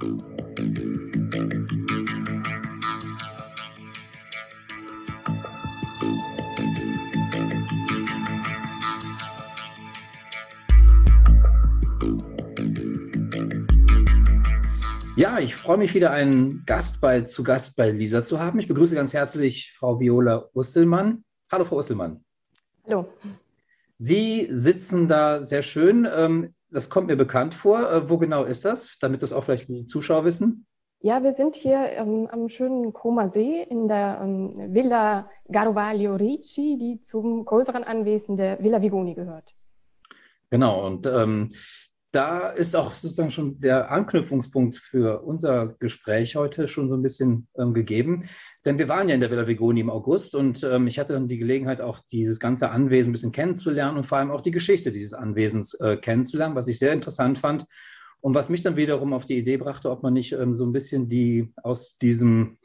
Ja, ich freue mich wieder, einen Gast bei, zu Gast bei Lisa zu haben. Ich begrüße ganz herzlich Frau Viola Usselmann. Hallo, Frau Usselmann. Hallo. Sie sitzen da sehr schön. Ähm, das kommt mir bekannt vor. Äh, wo genau ist das, damit das auch vielleicht die Zuschauer wissen? Ja, wir sind hier ähm, am schönen Koma See in der ähm, Villa Garovaglio Ricci, die zum größeren Anwesen der Villa Vigoni gehört. Genau, und ähm, da ist auch sozusagen schon der Anknüpfungspunkt für unser Gespräch heute schon so ein bisschen ähm, gegeben. Denn wir waren ja in der Villa Vigoni im August und ähm, ich hatte dann die Gelegenheit, auch dieses ganze Anwesen ein bisschen kennenzulernen und vor allem auch die Geschichte dieses Anwesens äh, kennenzulernen, was ich sehr interessant fand. Und was mich dann wiederum auf die Idee brachte, ob man nicht ähm, so ein bisschen die aus diesem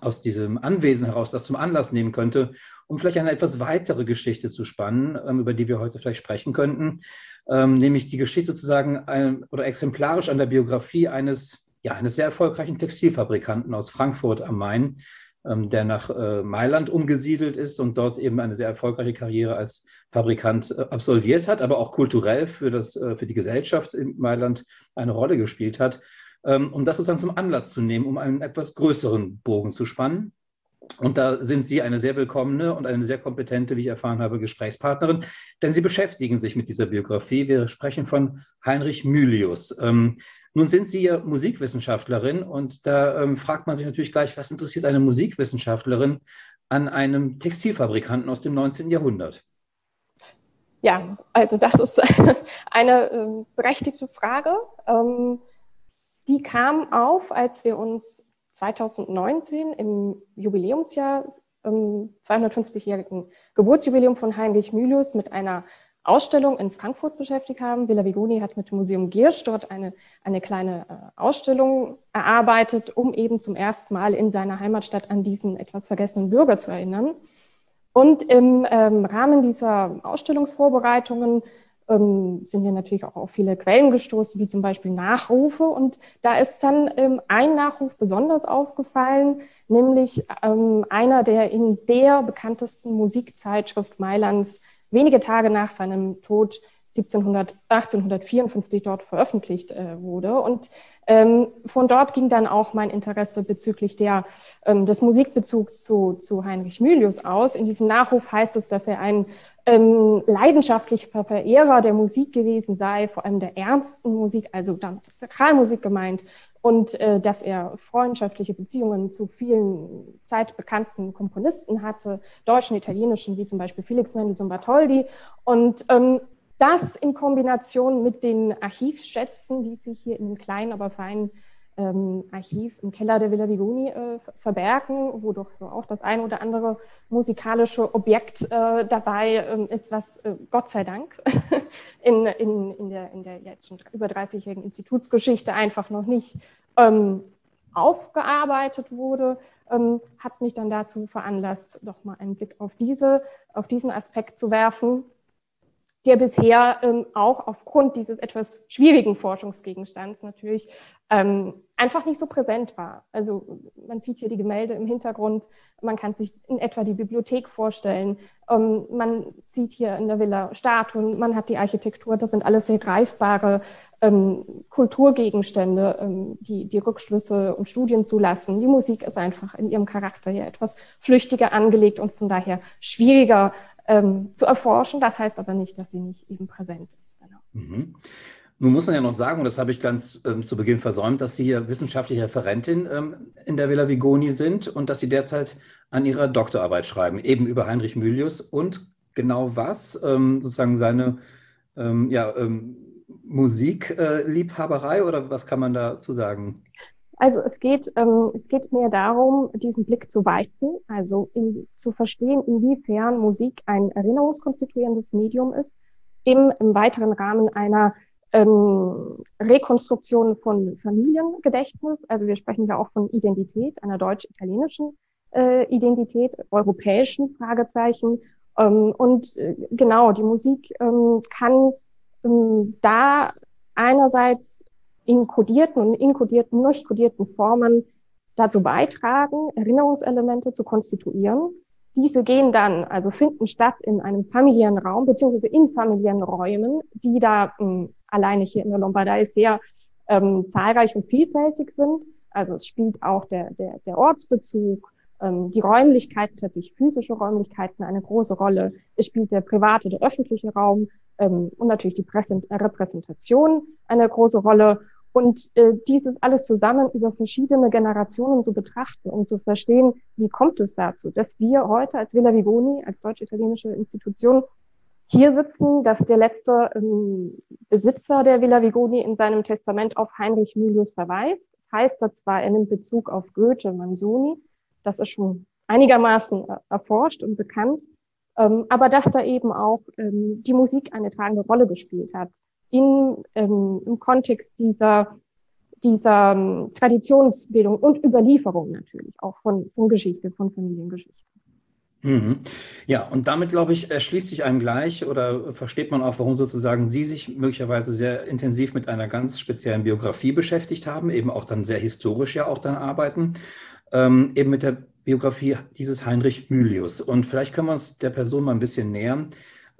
aus diesem Anwesen heraus das zum Anlass nehmen könnte, um vielleicht eine etwas weitere Geschichte zu spannen, ähm, über die wir heute vielleicht sprechen könnten, ähm, nämlich die Geschichte sozusagen ein, oder exemplarisch an der Biografie eines, ja, eines sehr erfolgreichen Textilfabrikanten aus Frankfurt am Main, ähm, der nach äh, Mailand umgesiedelt ist und dort eben eine sehr erfolgreiche Karriere als Fabrikant äh, absolviert hat, aber auch kulturell für, das, äh, für die Gesellschaft in Mailand eine Rolle gespielt hat um das sozusagen zum Anlass zu nehmen, um einen etwas größeren Bogen zu spannen. Und da sind Sie eine sehr willkommene und eine sehr kompetente, wie ich erfahren habe, Gesprächspartnerin, denn Sie beschäftigen sich mit dieser Biografie. Wir sprechen von Heinrich Mylius. Ähm, nun sind Sie ja Musikwissenschaftlerin und da ähm, fragt man sich natürlich gleich, was interessiert eine Musikwissenschaftlerin an einem Textilfabrikanten aus dem 19. Jahrhundert? Ja, also das ist eine berechtigte Frage. Ähm, die kam auf, als wir uns 2019 im Jubiläumsjahr, ähm, 250-jährigen Geburtsjubiläum von Heinrich Mylius mit einer Ausstellung in Frankfurt beschäftigt haben. Villa Vigoni hat mit dem Museum Giersch dort eine, eine kleine äh, Ausstellung erarbeitet, um eben zum ersten Mal in seiner Heimatstadt an diesen etwas vergessenen Bürger zu erinnern. Und im ähm, Rahmen dieser Ausstellungsvorbereitungen ähm, sind wir natürlich auch auf viele Quellen gestoßen, wie zum Beispiel Nachrufe. Und da ist dann ähm, ein Nachruf besonders aufgefallen, nämlich ähm, einer, der in der bekanntesten Musikzeitschrift Mailands wenige Tage nach seinem Tod 1700, 1854 dort veröffentlicht äh, wurde. Und ähm, von dort ging dann auch mein Interesse bezüglich der, ähm, des Musikbezugs zu, zu Heinrich Mylius aus. In diesem Nachruf heißt es, dass er ein ähm, leidenschaftlicher Verehrer der Musik gewesen sei, vor allem der ernsten Musik, also damit Sakralmusik gemeint, und äh, dass er freundschaftliche Beziehungen zu vielen zeitbekannten Komponisten hatte, deutschen, italienischen, wie zum Beispiel Felix Mendelssohn Bartholdy. Und ähm, das in Kombination mit den Archivschätzen, die sich hier in einem kleinen, aber feinen ähm, Archiv im Keller der Villa Vigoni äh, verbergen, wo doch so auch das ein oder andere musikalische Objekt äh, dabei ähm, ist, was äh, Gott sei Dank in, in, in, der, in der jetzt schon über 30-jährigen Institutsgeschichte einfach noch nicht ähm, aufgearbeitet wurde, ähm, hat mich dann dazu veranlasst, doch mal einen Blick auf, diese, auf diesen Aspekt zu werfen der bisher ähm, auch aufgrund dieses etwas schwierigen Forschungsgegenstands natürlich ähm, einfach nicht so präsent war. Also man sieht hier die Gemälde im Hintergrund, man kann sich in etwa die Bibliothek vorstellen, ähm, man sieht hier in der Villa Statuen, man hat die Architektur, das sind alles sehr greifbare ähm, Kulturgegenstände, ähm, die die Rückschlüsse und Studien zulassen. Die Musik ist einfach in ihrem Charakter hier etwas flüchtiger angelegt und von daher schwieriger ähm, zu erforschen. Das heißt aber nicht, dass sie nicht eben präsent ist. Genau. Mhm. Nun muss man ja noch sagen, und das habe ich ganz ähm, zu Beginn versäumt, dass Sie hier wissenschaftliche Referentin ähm, in der Villa Vigoni sind und dass Sie derzeit an Ihrer Doktorarbeit schreiben, eben über Heinrich Mylius und genau was, ähm, sozusagen seine ähm, ja, ähm, Musikliebhaberei äh, oder was kann man dazu sagen? Also es geht, ähm, es geht mehr darum, diesen Blick zu weiten, also in, zu verstehen, inwiefern Musik ein erinnerungskonstituierendes Medium ist, im, im weiteren Rahmen einer ähm, Rekonstruktion von Familiengedächtnis. Also wir sprechen ja auch von Identität, einer deutsch-italienischen äh, Identität, europäischen Fragezeichen. Ähm, und äh, genau, die Musik ähm, kann ähm, da einerseits in kodierten und inkodierten, nicht kodierten Formen dazu beitragen, Erinnerungselemente zu konstituieren. Diese gehen dann, also finden statt in einem familiären Raum, beziehungsweise in familiären Räumen, die da mh, hm, alleine hier in der Lombardei sehr ähm, zahlreich und vielfältig sind. Also es spielt auch der, der, der Ortsbezug, ähm, die Räumlichkeiten, tatsächlich physische Räumlichkeiten eine große Rolle. Es spielt der private, der öffentliche Raum ähm, und natürlich die Präsent Repräsentation eine große Rolle. Und äh, dieses alles zusammen über verschiedene Generationen zu betrachten, um zu verstehen, wie kommt es dazu, dass wir heute als Villa Vigoni, als deutsch-italienische Institution, hier sitzen, dass der letzte ähm, Besitzer der Villa Vigoni in seinem Testament auf Heinrich Mylius verweist. Das heißt da zwar, er nimmt Bezug auf Goethe, Manzoni, das ist schon einigermaßen äh, erforscht und bekannt, ähm, aber dass da eben auch ähm, die Musik eine tragende Rolle gespielt hat in, ähm, im Kontext dieser, dieser ähm, Traditionsbildung und Überlieferung natürlich, auch von, von Geschichte, von Familiengeschichte. Mhm. Ja, und damit, glaube ich, erschließt sich einem gleich oder versteht man auch, warum sozusagen Sie sich möglicherweise sehr intensiv mit einer ganz speziellen Biografie beschäftigt haben, eben auch dann sehr historisch ja auch dann arbeiten, ähm, eben mit der Biografie dieses Heinrich Mylius. Und vielleicht können wir uns der Person mal ein bisschen nähern.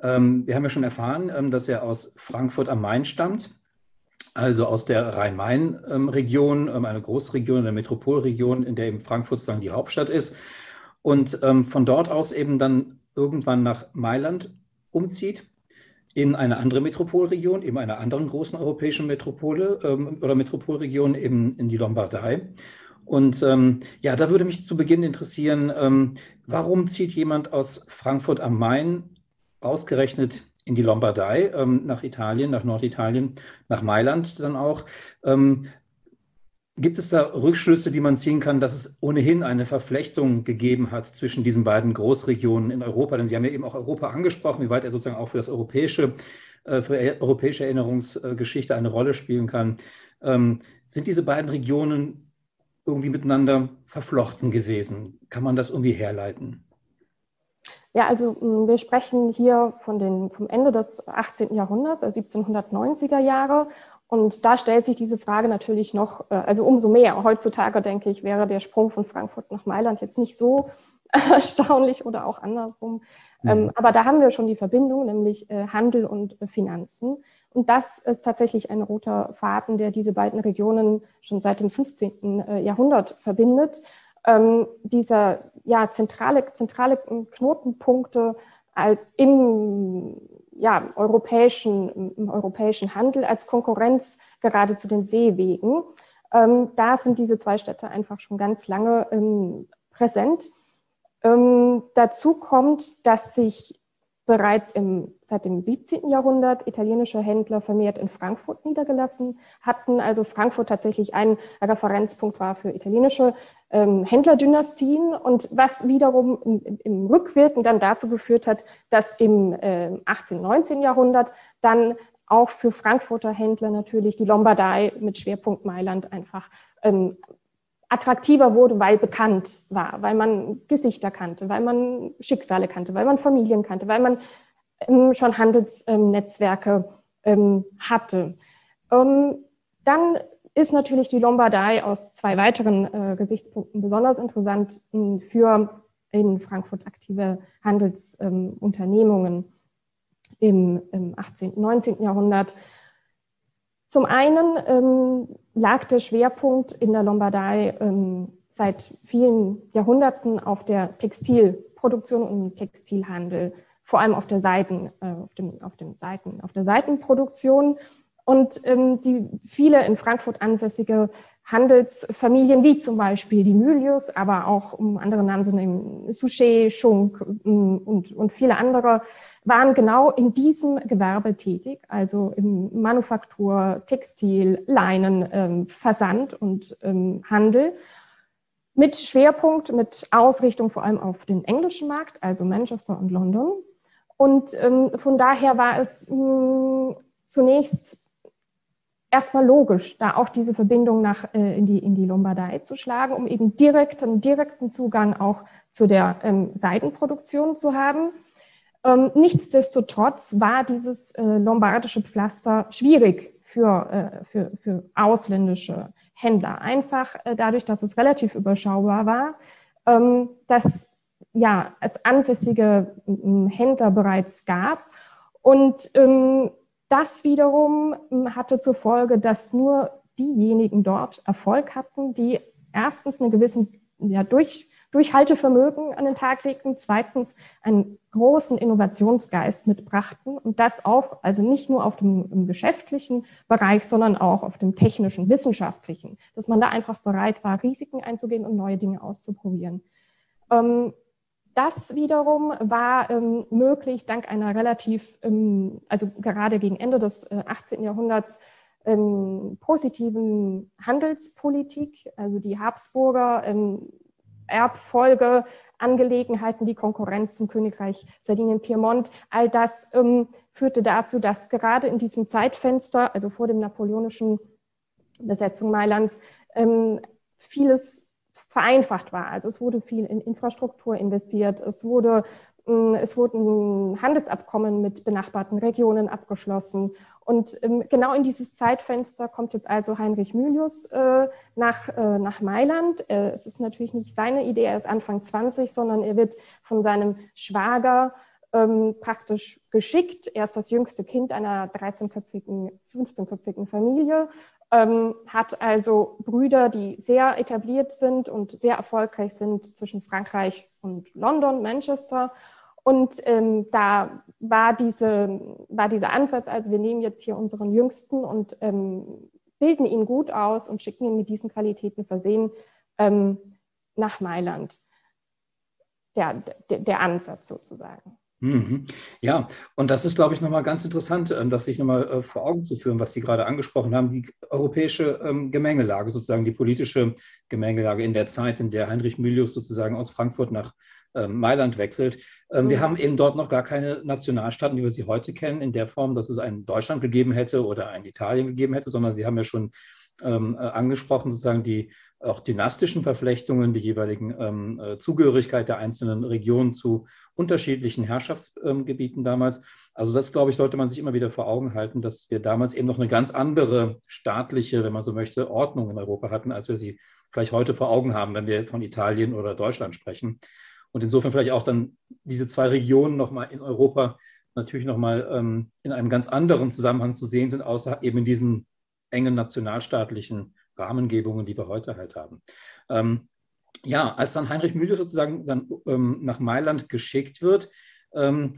Ähm, wir haben ja schon erfahren, ähm, dass er aus Frankfurt am Main stammt, also aus der Rhein-Main-Region, ähm, eine Großregion, eine Metropolregion, in der eben Frankfurt sozusagen die Hauptstadt ist. Und von dort aus eben dann irgendwann nach Mailand umzieht in eine andere Metropolregion, eben einer anderen großen europäischen Metropole oder Metropolregion eben in die Lombardei. Und ähm, ja, da würde mich zu Beginn interessieren, ähm, warum zieht jemand aus Frankfurt am Main ausgerechnet in die Lombardei, ähm, nach Italien, nach Norditalien, nach Mailand dann auch. Ähm, gibt es da Rückschlüsse, die man ziehen kann, dass es ohnehin eine Verflechtung gegeben hat zwischen diesen beiden Großregionen in Europa? Denn Sie haben ja eben auch Europa angesprochen, wie weit er sozusagen auch für das europäische, äh, für europäische Erinnerungsgeschichte eine Rolle spielen kann. Ähm, sind diese beiden Regionen irgendwie miteinander verflochten gewesen? Kann man das irgendwie herleiten? Ja, also mm, wir sprechen hier von den, vom Ende des 18. Jahrhunderts, also 1790er Jahre. Und da stellt sich diese Frage natürlich noch, äh, also umso mehr. Heutzutage denke ich, wäre der Sprung von Frankfurt nach Mailand jetzt nicht so erstaunlich oder auch andersrum. Mhm. Aber da haben wir schon die Verbindung, nämlich äh, Handel und Finanzen. Und das ist tatsächlich ein roter Faden, der diese beiden Regionen schon seit dem 15. Äh, Jahrhundert verbindet ähm, dieser ja, zentrale, zentrale Knotenpunkte im, ja, europäischen, im europäischen Handel als Konkurrenz gerade zu den Seewegen. Ähm, da sind diese zwei Städte einfach schon ganz lange ähm, präsent. Ähm, dazu kommt, dass sich bereits im, seit dem 17. Jahrhundert italienische Händler vermehrt in Frankfurt niedergelassen hatten. Also Frankfurt tatsächlich ein Referenzpunkt war für italienische ähm, Händlerdynastien und was wiederum im, im, Rückwirken dann dazu geführt hat, dass im äh, 18., 19. Jahrhundert dann auch für Frankfurter Händler natürlich die Lombardei mit Schwerpunkt Mailand einfach ähm, attraktiver wurde, weil bekannt war, weil man Gesichter kannte, weil man Schicksale kannte, weil man Familien kannte, weil man ähm, schon Handelsnetzwerke ähm, hatte. Ähm, dann ist natürlich die Lombardei aus zwei weiteren äh, Gesichtspunkten besonders interessant ähm, für in Frankfurt aktive Handelsunternehmungen im, im 18., 19. Jahrhundert. Zum einen ähm, lag der Schwerpunkt in der Lombardei ähm, seit vielen Jahrhunderten auf der Textilproduktion und Textilhandel, vor allem auf der Seiten, äh, auf, dem, auf, dem Seiten, auf der Seitenproduktion. Und ähm, die viele in Frankfurt ansässige Handelsfamilien, wie zum Beispiel die Mylius, aber auch um andere Namen zu nehmen, Souchet, Schunk ähm, und, und viele andere, waren genau in diesem Gewerbe tätig, also im Manufaktur, Textil, Leinen, ähm, Versand und ähm, Handel. Mit Schwerpunkt, mit Ausrichtung vor allem auf den englischen Markt, also Manchester und London. Und ähm, von daher war es mh, mm, zunächst erstmal logisch, da auch diese Verbindung nach, äh, in, die, in die Lombardei zu schlagen, um eben direkten, direkten Zugang auch zu der ähm, Seidenproduktion zu haben. Ähm, nichtsdestotrotz war dieses äh, lombardische Pflaster schwierig für, äh, für, für ausländische Händler. Einfach äh, dadurch, dass es relativ überschaubar war, ähm, dass ja, es ansässige Händler bereits gab. Und ähm, das wiederum hatte zur Folge, dass nur diejenigen dort Erfolg hatten, die erstens einen gewissen ja, durch, Durchhaltevermögen an den Tag legten, zweitens einen großen Innovationsgeist mitbrachten und das auch, also nicht nur auf dem geschäftlichen Bereich, sondern auch auf dem technischen, wissenschaftlichen, dass man da einfach bereit war, Risiken einzugehen und neue Dinge auszuprobieren. Ähm, das wiederum war ähm, möglich dank einer relativ, ähm, also gerade gegen Ende des äh, 18. Jahrhunderts, ähm, positiven Handelspolitik. Also die Habsburger ähm, Erbfolge, Angelegenheiten, die Konkurrenz zum Königreich Sardinien-Piemont, all das ähm, führte dazu, dass gerade in diesem Zeitfenster, also vor dem napoleonischen Besetzung Mailands, ähm, vieles vereinfacht war. Also es wurde viel in Infrastruktur investiert, es wurde ähm, es wurden Handelsabkommen mit benachbarten Regionen abgeschlossen. Und ähm, genau in dieses Zeitfenster kommt jetzt also Heinrich Mylius äh, nach, äh, nach Mailand. Äh, es ist natürlich nicht seine Idee, er ist Anfang 20, sondern er wird von seinem Schwager ähm, praktisch geschickt. Er ist das jüngste Kind einer 13-köpfigen, 15-köpfigen Familie ähm, hat also Brüder, die sehr etabliert sind und sehr erfolgreich sind zwischen Frankreich und London, Manchester. Und ähm, da war, diese, war dieser Ansatz, also wir nehmen jetzt hier unseren Jüngsten und ähm, bilden ihn gut aus und schicken ihn mit diesen Qualitäten versehen ähm, nach Mailand. Der, der, der Ansatz sozusagen. Mhm. Ja, und das ist, glaube ich, nochmal ganz interessant, ähm, das sich nochmal äh, vor Augen zu führen, was Sie gerade angesprochen haben, die europäische ähm, Gemengelage, sozusagen die politische Gemengelage in der Zeit, in der Heinrich Mylius sozusagen aus Frankfurt nach ähm, Mailand wechselt. Mhm. Wir haben eben dort noch gar keine Nationalstaaten, wie wir sie heute kennen, in der Form, dass es ein Deutschland gegeben hätte oder ein Italien gegeben hätte, sondern Sie haben ja schon ähm, äh, angesprochen, sozusagen die auch dynastischen Verflechtungen, die jeweiligen ähm, äh, Zugehörigkeit der einzelnen Regionen zu unterschiedlichen Herrschaftsgebieten ähm, damals. Also das, glaube ich, sollte man sich immer wieder vor Augen halten, dass wir damals eben noch eine ganz andere staatliche, wenn man so möchte, Ordnung in Europa hatten, als wir sie vielleicht heute vor Augen haben, wenn wir von Italien oder Deutschland sprechen. Und insofern vielleicht auch dann diese zwei Regionen nochmal in Europa natürlich nochmal ähm, in einem ganz anderen Zusammenhang zu sehen sind, außer eben in diesen engen nationalstaatlichen Rahmengebungen, die wir heute halt haben. Ähm, ja, als dann Heinrich Mühle sozusagen dann ähm, nach Mailand geschickt wird, ähm,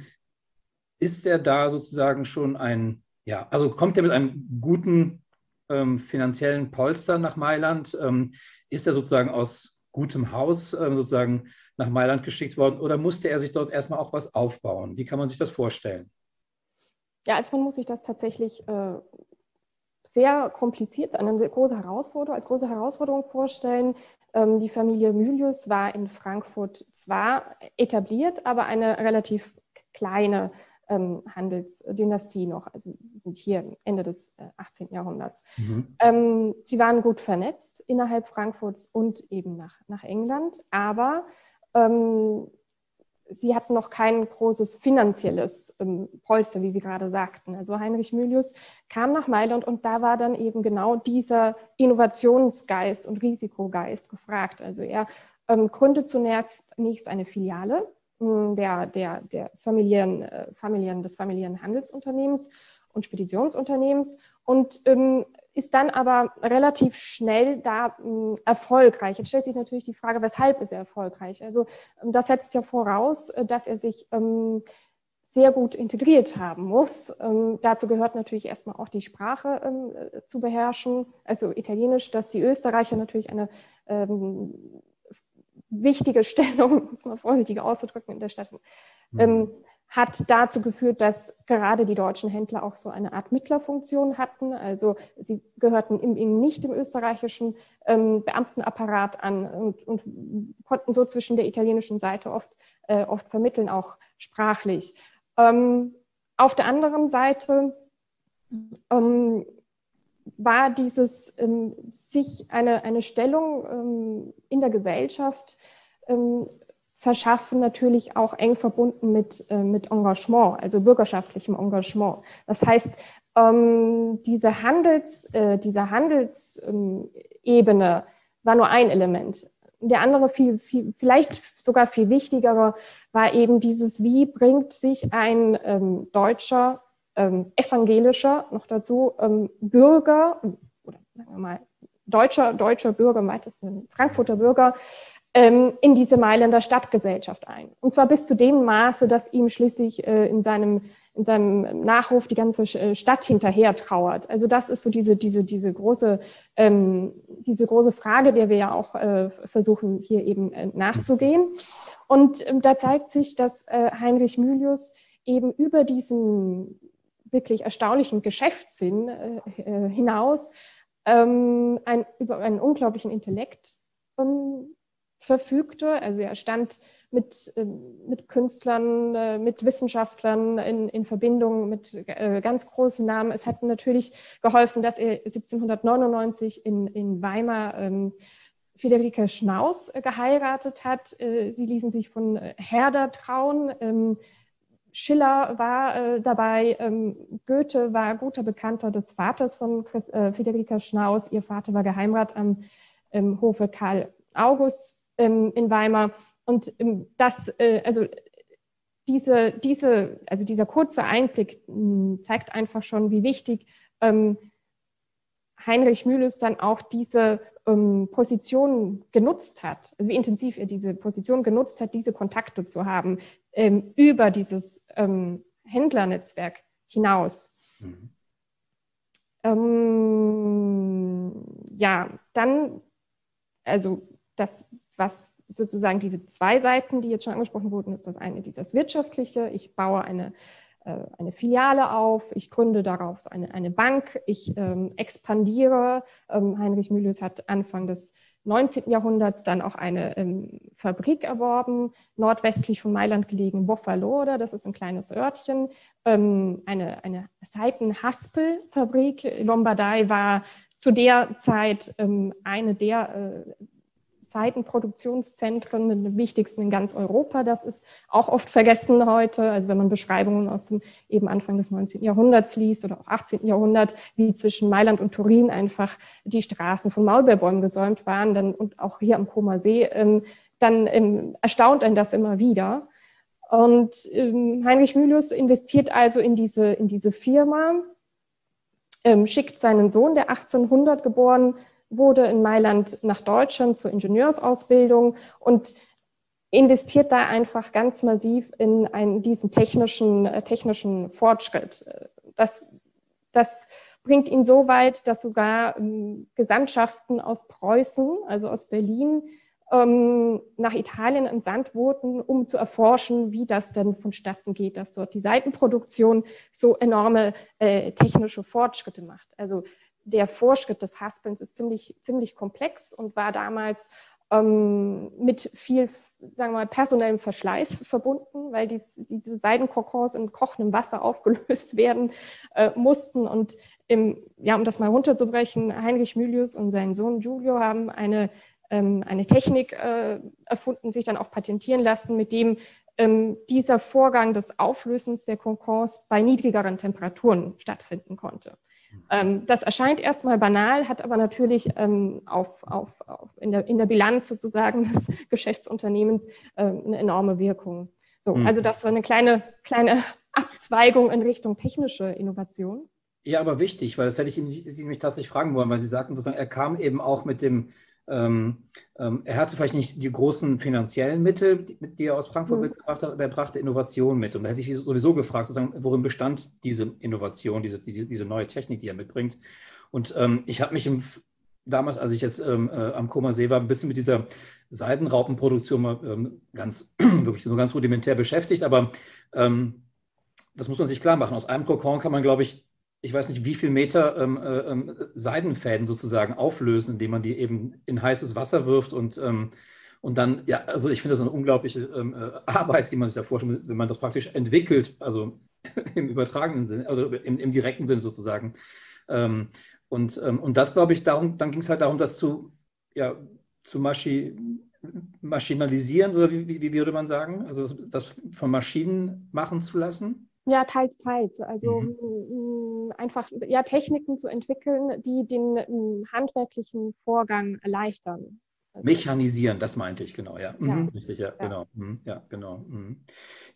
ist er da sozusagen schon ein, ja, also kommt er mit einem guten ähm, finanziellen Polster nach Mailand? Ähm, ist er sozusagen aus gutem Haus ähm, sozusagen nach Mailand geschickt worden oder musste er sich dort erstmal auch was aufbauen? Wie kann man sich das vorstellen? Ja, also man muss sich das tatsächlich äh, sehr kompliziert, eine große Herausforderung, als große Herausforderung vorstellen. Ähm, die Familie Mylius war in Frankfurt zwar etabliert, aber eine relativ kleine ähm, Handelsdynastie noch. Also sind hier Ende des äh, 18. Jahrhunderts. Mhm. Ähm, sie waren gut vernetzt innerhalb Frankfurts und eben nach, nach England, aber sie hatten noch kein großes finanzielles ähm, Polster, wie Sie gerade sagten. Also Heinrich Mylius kam nach Mailand und da war dann eben genau dieser Innovationsgeist und Risikogeist gefragt. Also er ähm, gründet zunächst eine Filiale äh, der, der, der Familien, äh, Familien, des familiären Handelsunternehmens und Speditionsunternehmens und ähm, ist dann aber relativ schnell da äh, erfolgreich. Jetzt stellt sich natürlich die Frage, weshalb ist er erfolgreich? Also ähm, das setzt ja voraus, äh, dass er sich ähm, sehr gut integriert haben muss. Ähm, dazu gehört natürlich erstmal auch die Sprache ähm, äh, zu beherrschen, also Italienisch, dass die Österreicher natürlich eine ähm, wichtige Stellung, um es mal vorsichtig auszudrücken, in der Stadt mhm hat dazu geführt, dass gerade die deutschen Händler auch so eine Art Mittlerfunktion hatten. Also sie gehörten eben nicht dem österreichischen ähm, Beamtenapparat an und, und, konnten so zwischen der italienischen Seite oft, äh, oft vermitteln, auch sprachlich. Ähm, auf der anderen Seite ähm, war dieses ähm, sich eine, eine Stellung ähm, in der Gesellschaft ähm, verschaffen, natürlich auch eng verbunden mit, äh, mit Engagement, also bürgerschaftlichem Engagement. Das heißt, ähm, diese Handels, äh, diese Handelsebene ähm, war nur ein Element. Der andere, viel, viel, vielleicht sogar viel wichtigere, war eben dieses, wie bringt sich ein ähm, deutscher, ähm, evangelischer, noch dazu, ähm, Bürger, oder sagen wir mal, deutscher, deutscher Bürger, im weitesten Frankfurter Bürger, in diese Mailänder Stadtgesellschaft ein. Und zwar bis zu dem Maße, dass ihm schließlich äh, in seinem in seinem Nachruf die ganze äh, Stadt hinterher trauert. Also das ist so diese, diese, diese, große, ähm, diese große Frage, der wir ja auch äh, versuchen, hier eben nachzugehen. Und ähm, da zeigt sich, dass Heinrich Mylius eben über diesen wirklich erstaunlichen Geschäftssinn hinaus ähm, ein, über einen unglaublichen Intellekt ähm, verfügte. Also er stand mit, ähm, mit Künstlern, äh, mit Wissenschaftlern in, in Verbindung mit äh, ganz großen Namen. Es hat natürlich geholfen, dass er 1799 in, in Weimar ähm, Friederike Schnaus geheiratet hat. Äh, sie ließen sich von Herder trauen. Ähm, Schiller war dabei, Goethe war guter Bekannter des Vaters von Friederike Schnaus. Ihr Vater war Geheimrat am Hofe Karl August in Weimar. Und ähm, das, äh, also diese, diese, also dieser kurze Einblick hm, zeigt einfach schon, wie wichtig ähm, Heinrich Mühles dann auch diese ähm, Position genutzt hat, also wie intensiv er diese Position genutzt hat, diese Kontakte zu haben ähm, über dieses ähm, Händlernetzwerk hinaus. Mhm. Ähm, ja, dann, also das, was sozusagen diese zwei Seiten, die jetzt schon angesprochen wurden, ist das eine dieses wirtschaftliche. Ich baue eine, äh, eine Filiale auf, ich gründe darauf eine, eine Bank, ich ähm, expandiere. Ähm, Heinrich Mühles hat Anfang des 19. Jahrhunderts dann auch eine ähm, Fabrik erworben, nordwestlich von Mailand gelegen, Boffalore, das ist ein kleines Örtchen, ähm, eine, eine Seitenhaspelfabrik. Lombardei war zu der Zeit ähm, eine der äh, Seitenproduktionszentren, den wichtigsten in ganz Europa. Das ist auch oft vergessen heute. Also wenn man Beschreibungen aus dem eben Anfang des 19. Jahrhunderts liest oder auch 18. Jahrhundert, wie zwischen Mailand und Turin einfach die Straßen von Maulbeerbäumen gesäumt waren, dann und auch hier am Koma See, ähm, dann ähm, erstaunt einen das immer wieder. Und ähm, Heinrich Mülius investiert also in diese, in diese Firma, schickt seinen Sohn, der 1800 geboren wurde in Mailand nach Deutschland zur Ingenieursausbildung und investiert da einfach ganz massiv in einen, diesen technischen, äh, technischen Fortschritt. Das, das bringt ihn so weit, dass sogar ähm, Gesandtschaften aus Preußen, also aus Berlin, ähm, nach Italien entsandt wurden, um zu erforschen, wie das denn vonstatten geht, dass dort die Seitenproduktion so enorme äh, technische Fortschritte macht. Also der Vorschritt des Haspelns ist ziemlich, ziemlich komplex und war damals ähm, mit viel, sagen wir mal, personellem Verschleiß verbunden, weil dies, diese Seidenkokons in kochendem Wasser aufgelöst werden äh, mussten. Und im, ja, um das mal runterzubrechen, Heinrich Mylius und sein Sohn Giulio haben eine, ähm, eine Technik äh, erfunden, sich dann auch patentieren lassen, mit dem ähm, dieser Vorgang des Auflösens der Kokons bei niedrigeren Temperaturen stattfinden konnte. Ähm, das erscheint erstmal banal, hat aber natürlich ähm, auf, auf, auf in, der, in der Bilanz sozusagen des Geschäftsunternehmens ähm, eine enorme Wirkung. So, mhm. Also das war eine kleine, kleine Abzweigung in Richtung technische Innovation. Ja, aber wichtig, weil das hätte ich mich tatsächlich fragen wollen, weil Sie sagten sozusagen, er kam eben auch mit dem ähm, ähm, er hatte vielleicht nicht die großen finanziellen Mittel, die, die er aus Frankfurt mhm. mitgebracht hat, aber er brachte Innovation mit. Und da hätte ich Sie sowieso gefragt, worin bestand diese Innovation, diese, die, diese neue Technik, die er mitbringt. Und ähm, ich habe mich im, damals, als ich jetzt ähm, äh, am Koma See war, ein bisschen mit dieser Seidenraupenproduktion mal ähm, ganz, wirklich nur ganz rudimentär beschäftigt. Aber ähm, das muss man sich klar machen. Aus einem Kokon kann man, glaube ich, ich weiß nicht, wie viel Meter ähm, äh, ähm, Seidenfäden sozusagen auflösen, indem man die eben in heißes Wasser wirft und, ähm, und dann, ja, also ich finde das eine unglaubliche ähm, äh, Arbeit, die man sich da vorstellt, wenn man das praktisch entwickelt, also im übertragenen Sinne, also im, im direkten Sinne sozusagen. Ähm, und, ähm, und das, glaube ich, darum, dann ging es halt darum, das zu, ja, zu Maschi, maschinalisieren oder wie, wie, wie würde man sagen? Also das von Maschinen machen zu lassen? Ja, teils, teils. Also mhm. ähm, einfach ja, Techniken zu entwickeln, die den ähm, handwerklichen Vorgang erleichtern. Also Mechanisieren, das meinte ich, genau, ja. ja. Mhm, richtig, ja, ja, genau. Mhm, ja, genau. Mhm.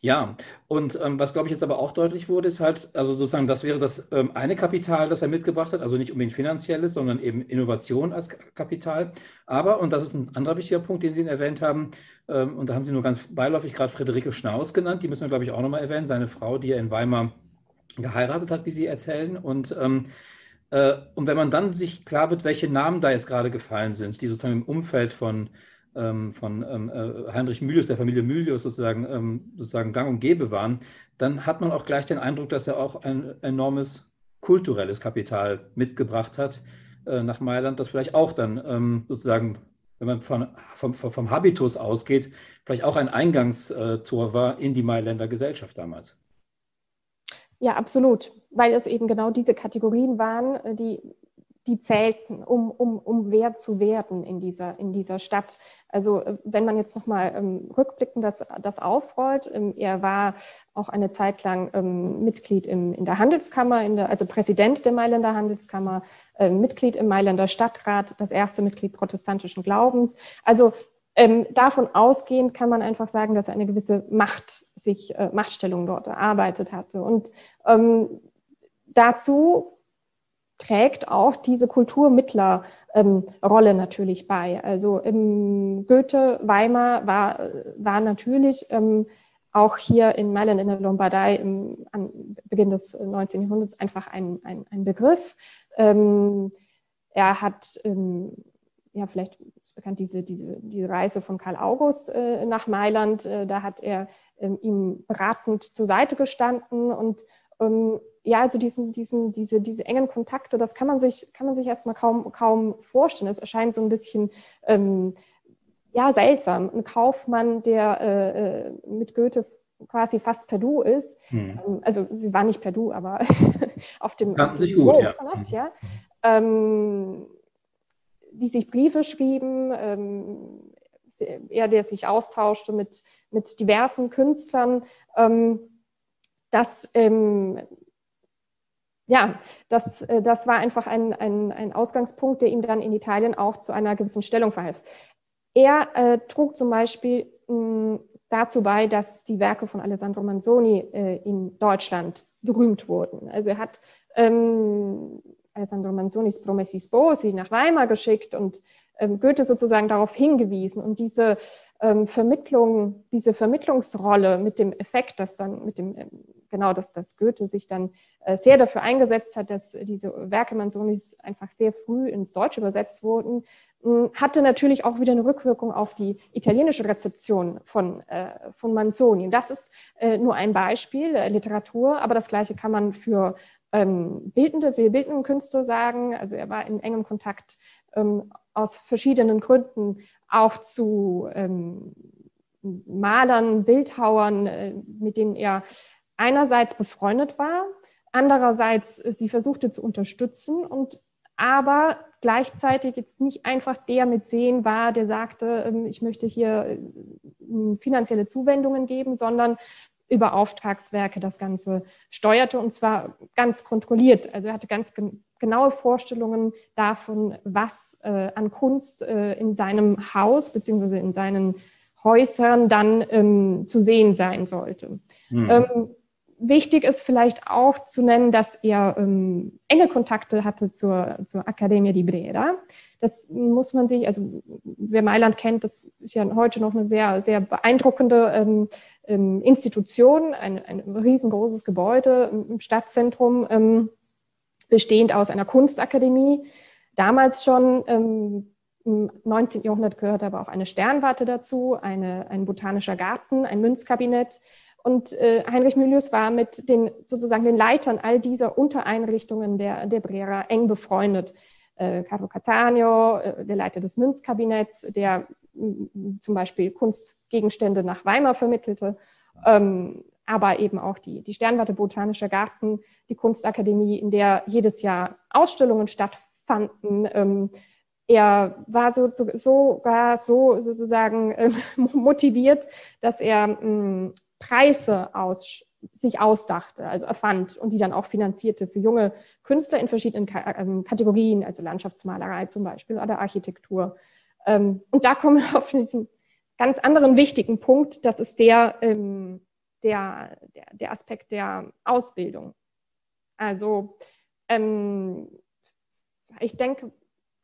Ja, und ähm, was, glaube ich, jetzt aber auch deutlich wurde, ist halt, also sozusagen, das wäre das ähm, eine Kapital, das er mitgebracht hat, also nicht unbedingt finanzielles, sondern eben Innovation als Kapital. Aber, und das ist ein anderer wichtiger Punkt, den Sie erwähnt haben, ähm, und da haben Sie nur ganz beiläufig gerade Friederike Schnaus genannt, die müssen wir, glaube ich, auch nochmal erwähnen, seine Frau, die er in Weimar geheiratet hat, wie Sie erzählen. Und ähm, äh, und wenn man dann sich klar wird, welche Namen da jetzt gerade gefallen sind, die sozusagen im Umfeld von, ähm, von ähm, äh, Heinrich Mylius, der Familie Mylius sozusagen, ähm, sozusagen gang und gäbe waren, dann hat man auch gleich den Eindruck, dass er auch ein enormes kulturelles Kapital mitgebracht hat äh, nach Mailand, das vielleicht auch dann ähm, sozusagen, wenn man von, vom, vom Habitus ausgeht, vielleicht auch ein Eingangstor war in die Mailänder Gesellschaft damals. Ja, absolut, weil es eben genau diese Kategorien waren, äh, die, die zählten, um, um, um wert zu werden in dieser, in dieser Stadt. Also äh, wenn man jetzt nochmal ähm, rückblickend das, das aufrollt, ähm, er war auch eine Zeit lang ähm, Mitglied im, in der Handelskammer, in der, also Präsident der Mailänder Handelskammer, äh, Mitglied im Mailänder Stadtrat, das erste Mitglied protestantischen Glaubens. Also ähm, davon ausgehend kann man einfach sagen, dass er eine gewisse Macht sich, äh, Machtstellung dort erarbeitet hatte. Und ähm, dazu trägt auch diese Kulturmittlerrolle ähm, natürlich bei. Also im Goethe, Weimar war, war natürlich ähm, auch hier in Mailand in der Lombardei im, am Beginn des 19. Jahrhunderts einfach ein, ein, ein Begriff. Ähm, er hat ähm, ja, vielleicht ist bekannt diese, diese, diese Reise von Karl August äh, nach Mailand. Äh, da hat er ähm, ihm beratend zur Seite gestanden und ähm, ja, also diesen, diesen, diese, diese engen Kontakte, das kann man sich, kann man sich erstmal kaum, kaum vorstellen. Es erscheint so ein bisschen ähm, ja, seltsam. Ein Kaufmann, der äh, äh mit Goethe quasi fast per Du ist. Hm. Also sie war nicht per Du, aber auf dem, Kannten sich gut, ja. ja. Ähm, die sich Briefe schrieben, ähm, er, der sich austauschte mit, mit diversen Künstlern. Ähm, das, ähm, ja, das, äh, das war einfach ein, ein, ein Ausgangspunkt, der ihm dann in Italien auch zu einer gewissen Stellung verhalf. Er äh, trug zum Beispiel mh, dazu bei, dass die Werke von Alessandro Manzoni äh, in Deutschland berühmt wurden. Also er hat ähm, Alessandro Manzonis Promessi Sposi nach Weimar geschickt und ähm, Goethe sozusagen darauf hingewiesen. Und diese ähm, Vermittlung, diese Vermittlungsrolle mit dem Effekt, dass dann mit dem, ähm, genau, dass, dass Goethe sich dann äh, sehr dafür eingesetzt hat, dass diese Werke Manzonis einfach sehr früh ins Deutsche übersetzt wurden, mh, hatte natürlich auch wieder eine Rückwirkung auf die italienische Rezeption von, äh, von Manzoni. Und das ist äh, nur ein Beispiel, Literatur, aber das Gleiche kann man für ähm, bildende, wir bildenden Künste sagen. Also er war in engem Kontakt ähm, aus verschiedenen Gründen auch zu ähm, Malern, Bildhauern, äh, mit denen er einerseits befreundet war, andererseits sie versuchte zu unterstützen und aber gleichzeitig jetzt nicht einfach der mit Sehen war, der sagte, ähm, ich möchte hier äh, finanzielle Zuwendungen geben, sondern über Auftragswerke das Ganze steuerte und zwar ganz kontrolliert. Also er hatte ganz gen genaue Vorstellungen davon, was äh, an Kunst äh, in seinem Haus beziehungsweise in seinen Häusern dann ähm, zu sehen sein sollte. Mhm. Ähm, wichtig ist vielleicht auch zu nennen, dass er ähm, enge Kontakte hatte zur, zur Accademia di Brera. Das muss man sich, also wer Mailand kennt, das ist ja heute noch eine sehr, sehr beeindruckende ähm, Institution, ein, ein riesengroßes Gebäude im Stadtzentrum, ähm, bestehend aus einer Kunstakademie. Damals schon ähm, im 19. Jahrhundert gehörte aber auch eine Sternwarte dazu, eine, ein botanischer Garten, ein Münzkabinett. Und äh, Heinrich Mylius war mit den sozusagen den Leitern all dieser Untereinrichtungen der, der Brera eng befreundet. Äh, Carlo Cattaneo, äh, der Leiter des Münzkabinetts, der zum Beispiel Kunstgegenstände nach Weimar vermittelte, ähm, aber eben auch die, die Sternwarte Botanischer Garten, die Kunstakademie, in der jedes Jahr Ausstellungen stattfanden. Ähm, er war so, so, sogar so sozusagen äh, motiviert, dass er ähm, Preise aus, sich ausdachte, also erfand und die dann auch finanzierte für junge Künstler in verschiedenen ähm, Kategorien, also Landschaftsmalerei zum Beispiel oder Architektur. Ähm, und da kommen wir auf diesen ganz anderen wichtigen Punkt, das ist der, ähm, der, der, Aspekt der Ausbildung. Also ich denke,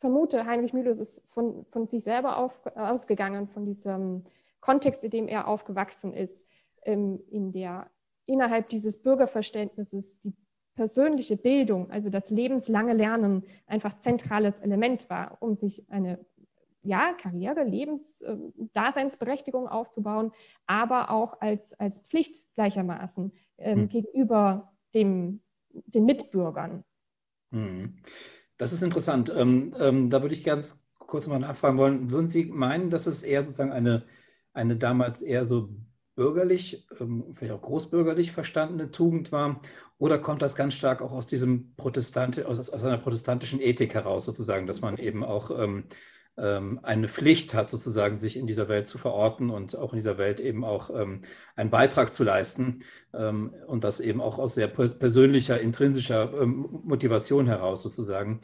vermute, Heinrich Mühlers ist von, von sich selber auf, ausgegangen, von diesem Kontext, in dem er aufgewachsen ist, in der innerhalb dieses Bürgerverständnisses die persönliche Bildung, also das lebenslange Lernen, einfach zentrales Element war, um sich eine ja, Karriere, Lebens-, Daseinsberechtigung aufzubauen, aber auch als, als Pflicht gleichermaßen ähm, hm. gegenüber dem, den Mitbürgern. Hm. Das ist interessant. Ähm, ähm, da würde ich ganz kurz mal nachfragen wollen. Würden Sie meinen, dass es eher sozusagen eine, eine damals eher so bürgerlich, ähm, vielleicht auch großbürgerlich verstandene Tugend war? Oder kommt das ganz stark auch aus diesem Protestant, aus, aus einer protestantischen Ethik heraus, sozusagen, dass man eben auch ähm, ähm, eine Pflicht hat, sozusagen sich in dieser Welt zu verorten und auch in dieser Welt eben auch ähm, einen Beitrag zu leisten ähm, und das eben auch aus sehr persönlicher, intrinsischer ähm, Motivation heraus sozusagen.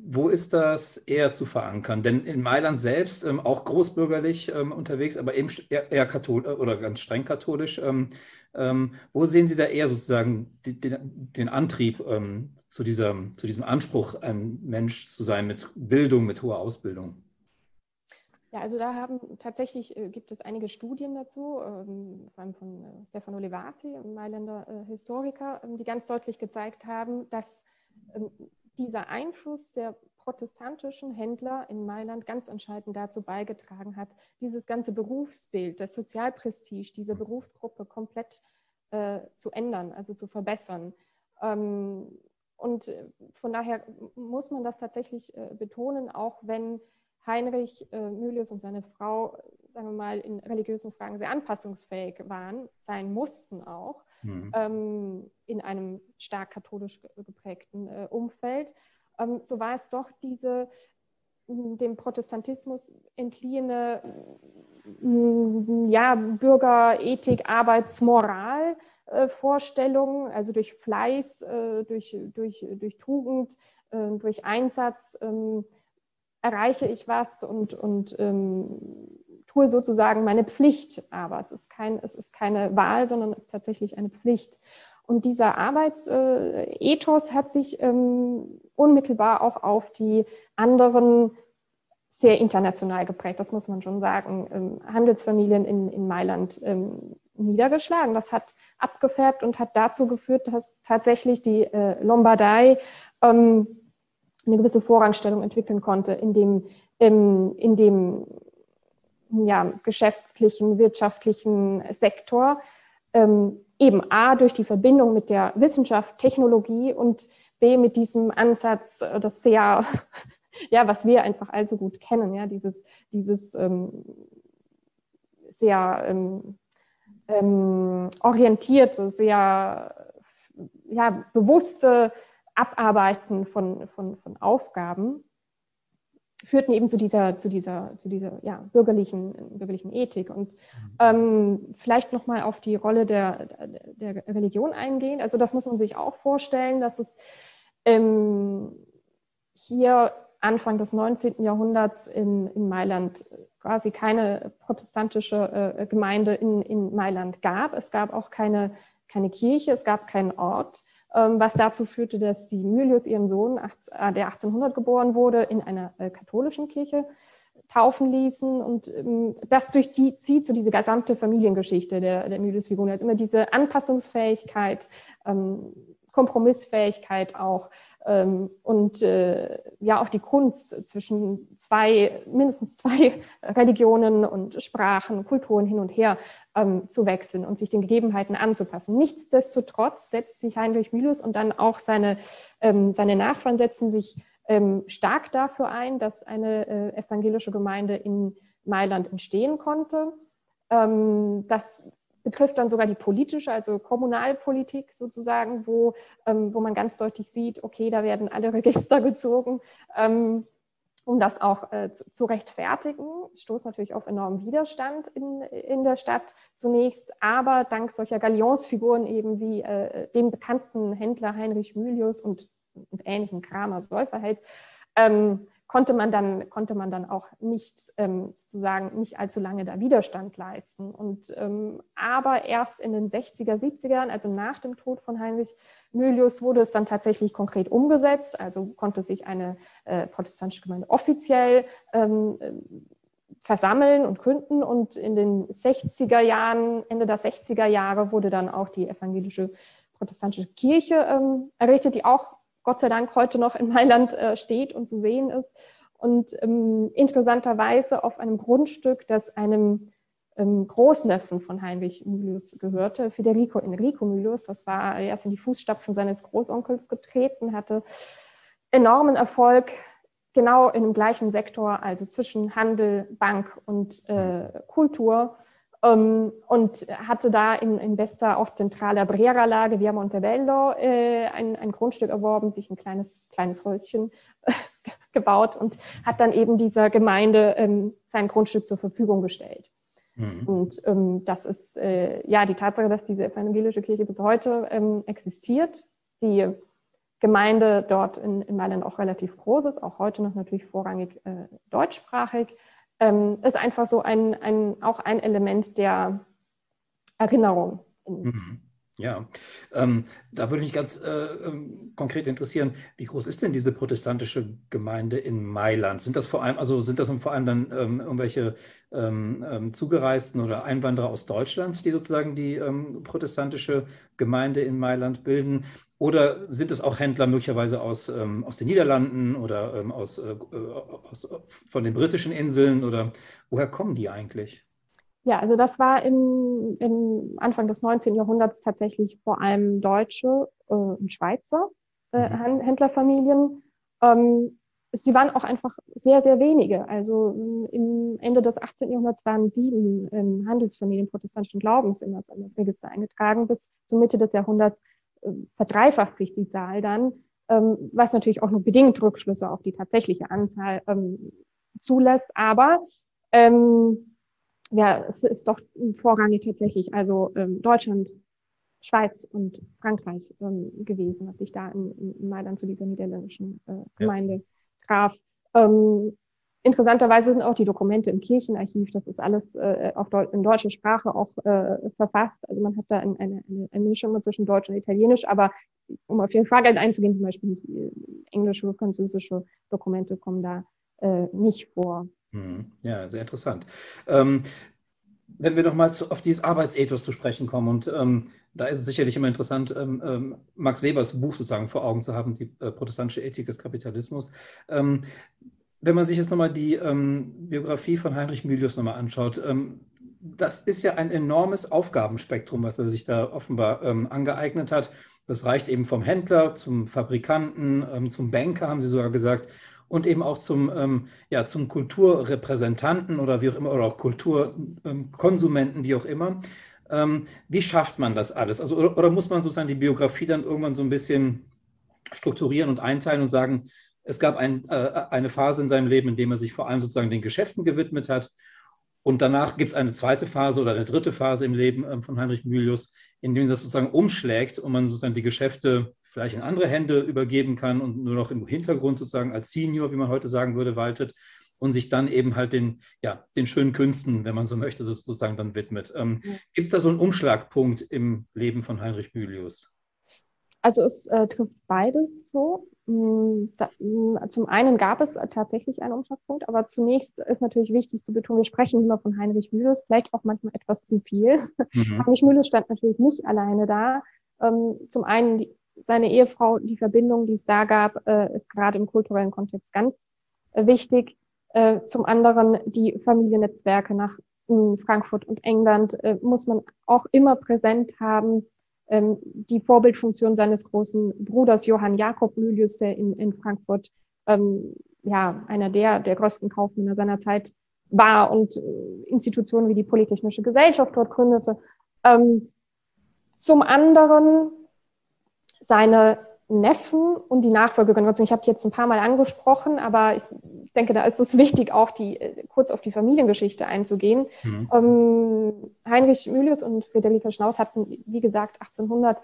Ähm, wo ist das eher zu verankern? Denn in Mailand selbst, ähm, auch großbürgerlich ähm, unterwegs, aber eben eher, eher katholisch oder ganz streng katholisch. Ähm, ähm, wo sehen Sie da eher sozusagen die, den, den, Antrieb ähm, zu, dieser, zu diesem Anspruch, ein Mensch zu sein mit Bildung, mit hoher Ausbildung? Ja, also da haben tatsächlich äh, gibt es einige Studien dazu, ähm, vor allem von äh, Stefano Levati, Mailänder äh, Historiker, die ganz deutlich gezeigt haben, dass dieser Einfluss der protestantischen Händler in Mailand ganz entscheidend dazu beigetragen hat, dieses ganze Berufsbild, das Sozialprestige dieser Berufsgruppe komplett äh, zu ändern, also zu verbessern. Ähm, und äh, von daher muss man das tatsächlich äh, betonen, auch wenn Heinrich äh, Mülius und seine Frau, sagen wir mal, in religiösen Fragen sehr anpassungsfähig waren, sein mussten auch, mhm. ähm, in einem stark katholisch geprägten äh, Umfeld. Ähm, so war es doch diese dem Protestantismus entliehene ja, Bürgerethik, Arbeitsmoral. Äh, Vorstellung, also durch Fleiß, äh, durch, durch, durch Tugend, äh, durch Einsatz ähm, erreiche ich was und, und ähm, tue sozusagen meine Pflicht. Aber es ist, kein, es ist keine Wahl, sondern es ist tatsächlich eine Pflicht. Und dieser Arbeitsethos hat sich ähm, unmittelbar auch auf die anderen sehr international geprägt, das muss man schon sagen, ähm, Handelsfamilien in, in Mailand ähm, niedergeschlagen. Das hat abgefärbt und hat dazu geführt, dass tatsächlich die äh, Lombardei ähm, eine gewisse Vorrangstellung entwickeln konnte in dem, ähm, in dem ja, geschäftlichen, wirtschaftlichen Sektor. Ähm, eben A durch die Verbindung mit der Wissenschaft, Technologie und B mit diesem Ansatz, äh, das sehr, ja, was wir einfach allzu gut kennen, ja, dieses, dieses ähm, sehr ähm, ähm, orientierte, sehr ja, bewusste Abarbeiten von, von, von Aufgaben führten eben zu dieser, zu dieser, zu dieser ja, bürgerlichen, bürgerlichen Ethik. Und ähm, vielleicht nochmal auf die Rolle der, der Religion eingehen. Also das muss man sich auch vorstellen, dass es ähm, hier Anfang des 19. Jahrhunderts in, in Mailand quasi keine protestantische äh, Gemeinde in, in Mailand gab. Es gab auch keine, keine Kirche, es gab keinen Ort. Ähm, was dazu führte, dass die Mylius ihren Sohn, äh, der 1800 geboren wurde, in einer äh, katholischen Kirche taufen ließen. Und ähm, das durch die zieht so diese gesamte Familiengeschichte der, der Mylius Vigoni. Also immer diese Anpassungsfähigkeit, ähm, Kompromissfähigkeit auch und äh, ja auch die Kunst zwischen zwei, mindestens zwei Religionen und Sprachen, Kulturen hin und her ähm, zu wechseln und sich den Gegebenheiten anzupassen. Nichtsdestotrotz setzt sich Heinrich Mühlus und dann auch seine, ähm, seine Nachfahren setzen sich ähm, stark dafür ein, dass eine äh, evangelische Gemeinde in Mailand entstehen konnte. Ähm, das betrifft dann sogar die politische, also Kommunalpolitik sozusagen, wo, ähm, wo man ganz deutlich sieht, okay, da werden alle Register gezogen. Ähm, um das auch äh, zu, zu, rechtfertigen. Stoßt natürlich auf enormen Widerstand in, in der Stadt zunächst, aber dank solcher Galionsfiguren eben wie äh, dem bekannten Händler Heinrich Mülius und, und ähnlichen Kramer Säuferheld, ähm, konnte man dann, konnte man dann auch nicht ähm, sozusagen nicht allzu lange da Widerstand leisten. Und, ähm, aber erst in den 60er, 70er Jahren, also nach dem Tod von Heinrich Mylius, wurde es dann tatsächlich konkret umgesetzt. Also konnte sich eine äh, protestantische Gemeinde offiziell ähm, versammeln und gründen. Und in den 60er Jahren, Ende der 60er Jahre, wurde dann auch die evangelische protestantische Kirche ähm, errichtet, die auch Gott sei Dank heute noch in Mailand äh, steht und zu sehen ist. Und ähm, interessanterweise auf einem Grundstück, das einem ähm, Großneffen von Heinrich Mylius gehörte, Federico Enrico Mylius. Das war erst in die Fußstapfen seines Großonkels getreten, hatte enormen Erfolg, genau in dem gleichen Sektor, also zwischen Handel, Bank und äh, Kultur und hatte da in, in bester, auch zentraler Brera-Lage, via Montebello, äh, ein, ein Grundstück erworben, sich ein kleines, kleines Häuschen gebaut und hat dann eben dieser Gemeinde ähm, sein Grundstück zur Verfügung gestellt. Mhm. Und ähm, das ist äh, ja die Tatsache, dass diese evangelische Kirche bis heute ähm, existiert. Die Gemeinde dort in, in Mailand auch relativ groß ist, auch heute noch natürlich vorrangig äh, deutschsprachig ähm, ist einfach so ein, ein, auch ein Element der Erinnerung. Mhm. Ja, ähm, da würde mich ganz äh, ähm, konkret interessieren, wie groß ist denn diese protestantische Gemeinde in Mailand? Sind das vor allem, also sind das vor allem dann ähm, irgendwelche ähm, ähm, Zugereisten oder Einwanderer aus Deutschland, die sozusagen die ähm, protestantische Gemeinde in Mailand bilden? Oder sind es auch Händler möglicherweise aus, ähm, aus den Niederlanden oder ähm, aus, äh, aus, von den britischen Inseln? Oder woher kommen die eigentlich? Ja, also das war im, im Anfang des 19. Jahrhunderts tatsächlich vor allem deutsche äh, und Schweizer äh, mhm. Händlerfamilien. Ähm, sie waren auch einfach sehr, sehr wenige. Also im Ende des 18. Jahrhunderts waren sieben ähm, Handelsfamilien protestantischen Glaubens in das, in das Register eingetragen. Bis zur Mitte des Jahrhunderts verdreifacht sich die Zahl dann, ähm, was natürlich auch nur bedingt Rückschlüsse auf die tatsächliche Anzahl ähm, zulässt. Aber ähm, ja, es ist doch vorrangig tatsächlich, also Deutschland, Schweiz und Frankreich gewesen, was sich da in, Mailand zu dieser niederländischen äh, Gemeinde ja. traf. Ähm, Interessanterweise sind auch die Dokumente im Kirchenarchiv, das ist alles äh, auf Deu in deutscher Sprache auch äh, verfasst. Also man hat da eine, eine, eine Mischung zwischen Deutsch und Italienisch, aber um auf Ihre Frage einzugehen, zum Beispiel äh, englische, französische Dokumente kommen da äh, nicht vor. Hm, ja, sehr interessant. Ähm, wenn wir nochmal auf dieses Arbeitsethos zu sprechen kommen und ähm, da ist es sicherlich immer interessant, ähm, ähm, Max Webers Buch sozusagen vor Augen zu haben, die äh, protestantische Ethik des Kapitalismus. Ähm, wenn man sich jetzt nochmal die ähm, Biografie von Heinrich Mylius nochmal anschaut, ähm, das ist ja ein enormes Aufgabenspektrum, was er sich da offenbar ähm, angeeignet hat. Das reicht eben vom Händler zum Fabrikanten, ähm, zum Banker, haben Sie sogar gesagt, und eben auch zum, ähm, ja, zum Kulturrepräsentanten oder wie auch immer, oder auch Kulturkonsumenten, wie auch immer. Ähm, wie schafft man das alles? Also, oder, oder muss man sozusagen die Biografie dann irgendwann so ein bisschen strukturieren und einteilen und sagen, es gab ein, äh, eine Phase in seinem Leben, in dem er sich vor allem sozusagen den Geschäften gewidmet hat. Und danach gibt es eine zweite Phase oder eine dritte Phase im Leben äh, von Heinrich Mylius, in dem das sozusagen umschlägt und man sozusagen die Geschäfte vielleicht in andere Hände übergeben kann und nur noch im Hintergrund sozusagen als Senior, wie man heute sagen würde, waltet und sich dann eben halt den, ja, den schönen Künsten, wenn man so möchte, sozusagen dann widmet. Ähm, ja. Gibt es da so einen Umschlagpunkt im Leben von Heinrich Mylius? Also es äh, trifft beides so. Da, mm, zum einen gab es tatsächlich einen Umschlagpunkt, aber zunächst ist natürlich wichtig zu betonen, wir sprechen immer von Heinrich Mühles, vielleicht auch manchmal etwas zu viel. Mhm. Heinrich Mühles stand natürlich nicht alleine da. Ähm, zum einen die, seine Ehefrau, die Verbindung, die es da gab, äh, ist gerade im kulturellen Kontext ganz äh, wichtig. Äh, zum anderen die Familiennetzwerke nach mm, Frankfurt und England muss man auch immer präsent haben ähm, die Vorbildfunktion seines großen Bruders Johann Jakob Mylius, der in, in Frankfurt ähm, ja einer der, der größten Kaufmänner seiner Zeit war und äh, Institutionen wie die Polytechnische Gesellschaft dort gründete. Ähm, zum anderen seine Neffen und die Nachfolgegeneration. Ich habe jetzt ein paar Mal angesprochen, aber ich denke, da ist es wichtig, auch die, äh, kurz auf die Familiengeschichte einzugehen. Mhm. Ähm, Heinrich Mülius und Friederike Schnaus hatten, wie gesagt, 1800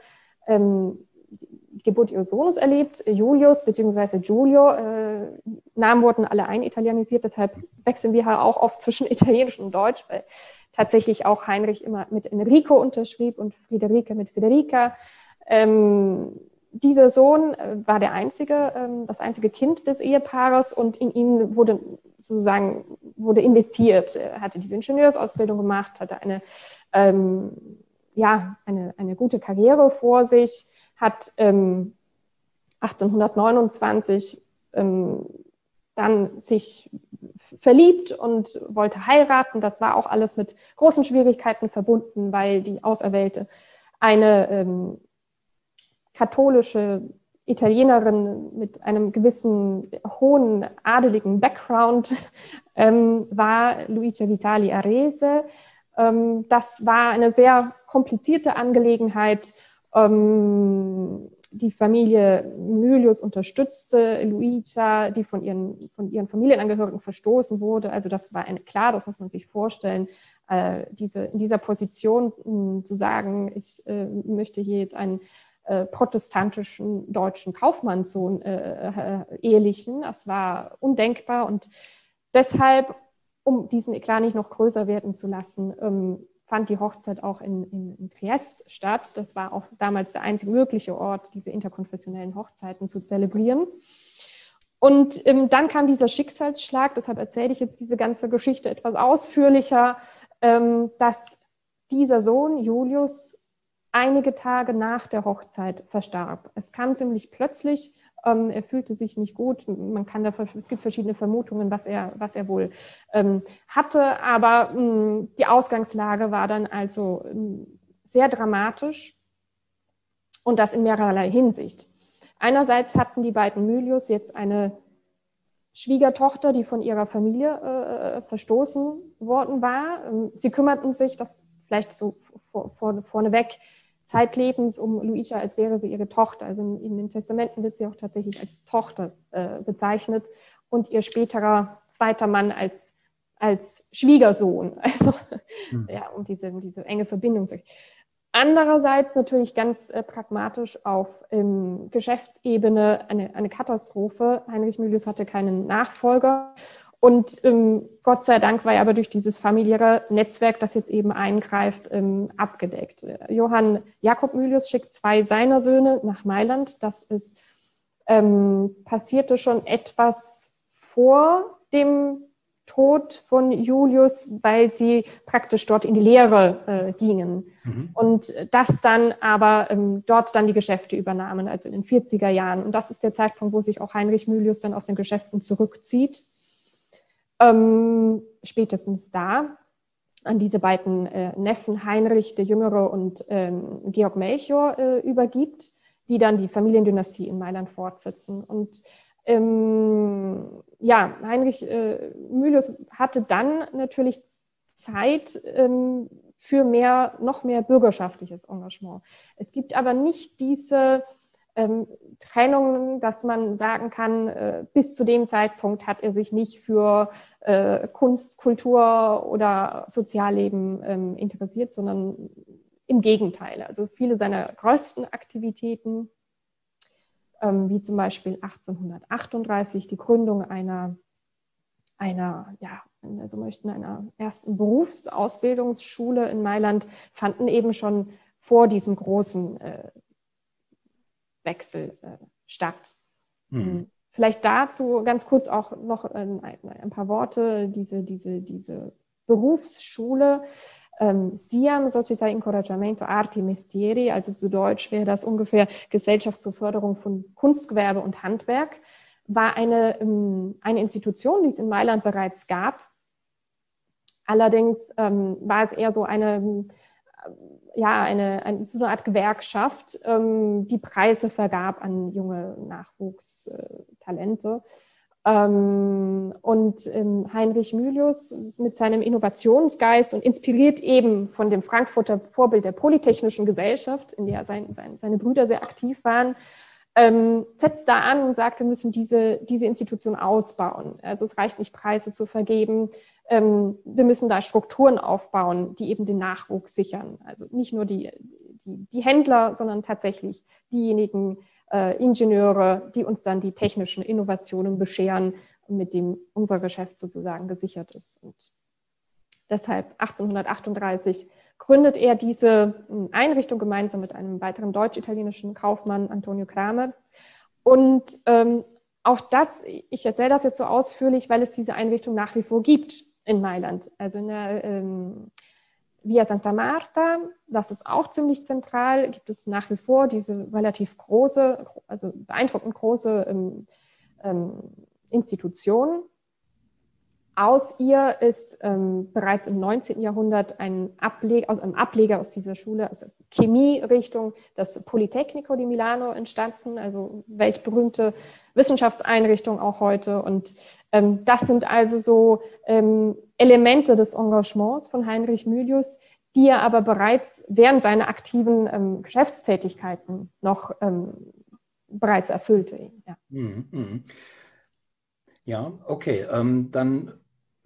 ähm, die Geburt ihres Sohnes erlebt, Julius bzw. Giulio. Äh, Namen wurden alle einitalianisiert, deshalb wechseln wir halt auch oft zwischen Italienisch und Deutsch, weil tatsächlich auch Heinrich immer mit Enrico unterschrieb und Friederike mit Federica. Ähm, dieser Sohn äh, war der einzige, ähm, das einzige Kind des Ehepaares und in ihn wurde sozusagen wurde investiert. Er hatte diese Ingenieursausbildung gemacht, hatte eine, ähm, ja, eine, eine gute Karriere vor sich, hat ähm, 1829 ähm, dann sich verliebt und wollte heiraten. Das war auch alles mit großen Schwierigkeiten verbunden, weil die Auserwählte eine ähm, katholische Italienerin mit einem gewissen hohen adeligen Background ähm, war Luigi Vitali Arese. Ähm, das war eine sehr komplizierte Angelegenheit. Ähm, die Familie Mylius unterstützte Luigia, die von ihren, von ihren Familienangehörigen verstoßen wurde. Also das war eine, klar, das muss man sich vorstellen, äh, diese, in dieser Position mh, hm, zu sagen, ich äh, möchte hier jetzt einen äh, protestantischen deutschen Kaufmannssohn äh, äh, ehelichen. Das war undenkbar und deshalb, um diesen Eklat nicht noch größer werden zu lassen, ähm, fand die Hochzeit auch in, in, in, Triest statt. Das war auch damals der einzige mögliche Ort, diese interkonfessionellen Hochzeiten zu zelebrieren. Und ähm, dann kam dieser Schicksalsschlag, deshalb erzähle ich jetzt diese ganze Geschichte etwas ausführlicher, ähm, dass dieser Sohn Julius einige Tage nach der Hochzeit verstarb. Es kam ziemlich plötzlich. Ähm, er fühlte sich nicht gut. Man kann da, es gibt verschiedene Vermutungen, was er, was er wohl ähm, hatte. Aber mh, mm, die Ausgangslage war dann also mh, mm, sehr dramatisch und das in mehrerlei Hinsicht. Einerseits hatten die beiden Mylius jetzt eine Schwiegertochter, die von ihrer Familie äh, verstoßen worden war. Ähm, sie kümmerten sich, das vielleicht so vor, vor, vorneweg, zeitlebens um Luisa, als wäre sie ihre Tochter. Also in, in den Testamenten wird sie auch tatsächlich als Tochter äh, bezeichnet und ihr späterer zweiter Mann als, als Schwiegersohn. Also mhm. ja, um diese, um diese enge Verbindung zu. Andererseits natürlich ganz äh, pragmatisch auf ähm, Geschäftsebene eine, eine Katastrophe. Heinrich Mülius hatte keinen Nachfolger und ähm, Gott sei Dank war er aber durch dieses familiäre Netzwerk, das jetzt eben eingreift, ähm, abgedeckt. Johann Jakob Mylius schickt zwei seiner Söhne nach Mailand. Das ist, ähm, passierte schon etwas vor dem Tod von Julius, weil sie praktisch dort in die Lehre äh, gingen. Mhm. Und das dann aber ähm, dort dann die Geschäfte übernahmen, also in den 40er Jahren. Und das ist der Zeitpunkt, wo sich auch Heinrich Mylius dann aus den Geschäften zurückzieht ähm, spätestens da an diese beiden äh, Neffen Heinrich der Jüngere und ähm, Georg Melchior äh, übergibt, die dann die Familiendynastie in Mailand fortsetzen. Und ähm, ja, Heinrich äh, Mylius hatte dann natürlich Zeit ähm, für mehr, noch mehr bürgerschaftliches Engagement. Es gibt aber nicht diese ähm, Trennungen, dass man sagen kann, äh, bis zu dem Zeitpunkt hat er sich nicht für äh, Kunst, Kultur oder Sozialleben ähm, interessiert, sondern im Gegenteil. Also viele seiner größten Aktivitäten, ähm, wie zum Beispiel 1838 die Gründung einer, einer ja, wenn wir so möchten, einer ersten Berufsausbildungsschule in Mailand, fanden eben schon vor diesem großen äh, Wechsel äh, statt. Mhm. Vielleicht dazu ganz kurz auch noch ein, ein, paar Worte. Diese, diese, diese Berufsschule ähm, SIAM, Società Incoraggiamento Arti Mestieri, also zu Deutsch wäre das ungefähr Gesellschaft zur Förderung von Kunstgewerbe und Handwerk, war eine, ähm, eine Institution, die es in Mailand bereits gab. Allerdings ähm, war es eher so eine ja, eine, eine, so eine Art Gewerkschaft, ähm, die Preise vergab an junge Nachwuchstalente. Ähm, und ähm, Heinrich Mylius mit seinem Innovationsgeist und inspiriert eben von dem Frankfurter Vorbild der Polytechnischen Gesellschaft, in der sein, sein, seine Brüder sehr aktiv waren, ähm, setzt da an und sagt, wir müssen diese, diese Institution ausbauen. Also es reicht nicht, Preise zu vergeben. Ähm, wir müssen da Strukturen aufbauen, die eben den Nachwuchs sichern. Also nicht nur die, die, die Händler, sondern tatsächlich diejenigen äh, Ingenieure, die uns dann die technischen Innovationen bescheren, mit dem unser Geschäft sozusagen gesichert ist. Und deshalb 1838 gründet er diese hm, Einrichtung gemeinsam mit einem weiteren deutsch-italienischen Kaufmann, Antonio Kramer. Und ähm, auch das, ich erzähle das jetzt so ausführlich, weil es diese Einrichtung nach wie vor gibt in Mailand. Also in der ähm, Via Santa Marta, das ist auch ziemlich zentral, gibt es nach wie vor diese relativ große, also beeindruckend große ähm, ähm, Institution, aus ihr ist ähm, bereits im 19. Jahrhundert ein Ableger, aus einem Ableger aus dieser Schule, aus der Chemie-Richtung, das Politecnico di Milano entstanden, also weltberühmte Wissenschaftseinrichtung auch heute. Und ähm, das sind also so ähm, Elemente des Engagements von Heinrich Mylius, die er aber bereits während seiner aktiven ähm, Geschäftstätigkeiten noch ähm, bereits erfüllte. Ja, mhm, mhm. ja okay. Ähm, dann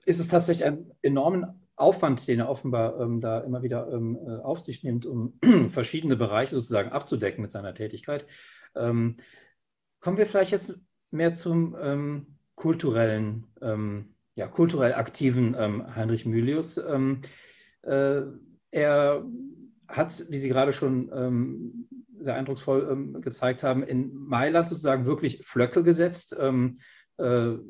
ist es tatsächlich ein enormen Aufwand, den er offenbar ähm, da immer wieder ähm, äh, auf sich nimmt, um verschiedene Bereiche sozusagen abzudecken mit seiner Tätigkeit. Ähm, kommen wir vielleicht jetzt mehr zum ähm, kulturellen, ähm, ja, kulturell aktiven ähm, Heinrich Mylius. Äh, er hat, wie Sie gerade schon sehr eindrucksvoll gezeigt haben, in Mailand sozusagen wirklich Flöcke gesetzt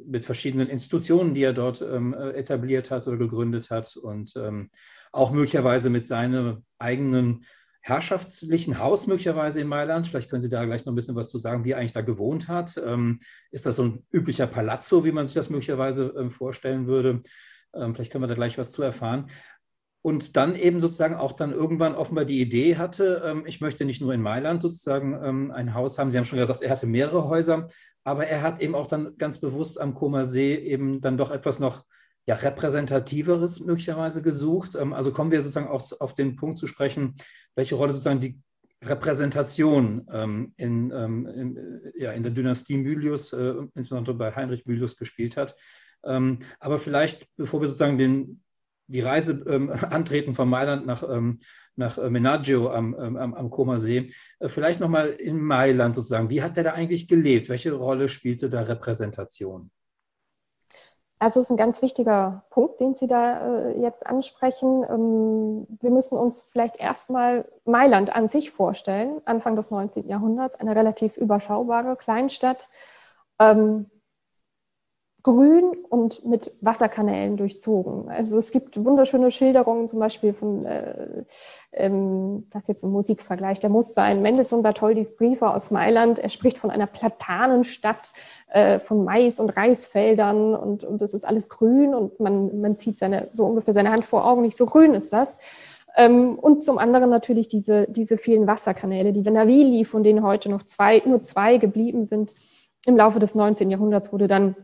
mit verschiedenen Institutionen, die er dort ähm, äh, etabliert hat oder gegründet hat und ähm, auch möglicherweise mit seinem eigenen herrschaftlichen Haus möglicherweise in Mailand. Vielleicht können Sie da gleich noch ein bisschen was zu sagen, wie er eigentlich da gewohnt hat. Ähm, ist das so ein üblicher Palazzo, wie man sich das möglicherweise ähm, vorstellen würde? Ähm, vielleicht können wir da gleich was zu erfahren. Und dann eben sozusagen auch dann irgendwann offenbar die Idee hatte, ähm, ich möchte nicht nur in Mailand sozusagen ein Haus haben. Sie haben schon gesagt, er hatte mehrere Häuser, aber er hat eben auch dann ganz bewusst am Koma See eben dann doch etwas noch ja, repräsentativeres möglicherweise gesucht. Ähm, also kommen wir sozusagen auch auf den Punkt zu sprechen, welche Rolle sozusagen die Repräsentation ähm, in, ähm, in, ja, in der Dynastie Mylius, äh, insbesondere bei Heinrich Mylius, gespielt hat. Ähm, aber vielleicht, bevor wir sozusagen den, die Reise ähm, antreten von Mailand nach, ähm, nach äh, Menaggio am, ähm, am, am Comersee. Äh, vielleicht nochmal in Mailand sozusagen. Wie hat der da eigentlich gelebt? Welche Rolle spielte da Repräsentation? Also es ist ein ganz wichtiger Punkt, den Sie da äh, jetzt ansprechen. Ähm, wir müssen uns vielleicht erstmal Mailand an sich vorstellen, Anfang des 19. Jahrhunderts, eine relativ überschaubare Kleinstadt. Ähm, grün und mit Wasserkanälen durchzogen. Also es gibt wunderschöne Schilderungen, zum Beispiel von, äh, ähm, das jetzt ein Musikvergleich, der muss sein, Mendelssohn Bartholdis Briefe aus Mailand. Er spricht von einer Platanenstadt, äh, von Mais- und Reisfeldern und, und das ist alles grün und man, man zieht seine, so ungefähr seine Hand vor Augen, nicht so grün ist das. Ähm, und zum anderen natürlich diese, diese vielen Wasserkanäle, die Venavili, von denen heute noch zwei, nur zwei geblieben sind. Im Laufe des 19. Jahrhunderts wurde dann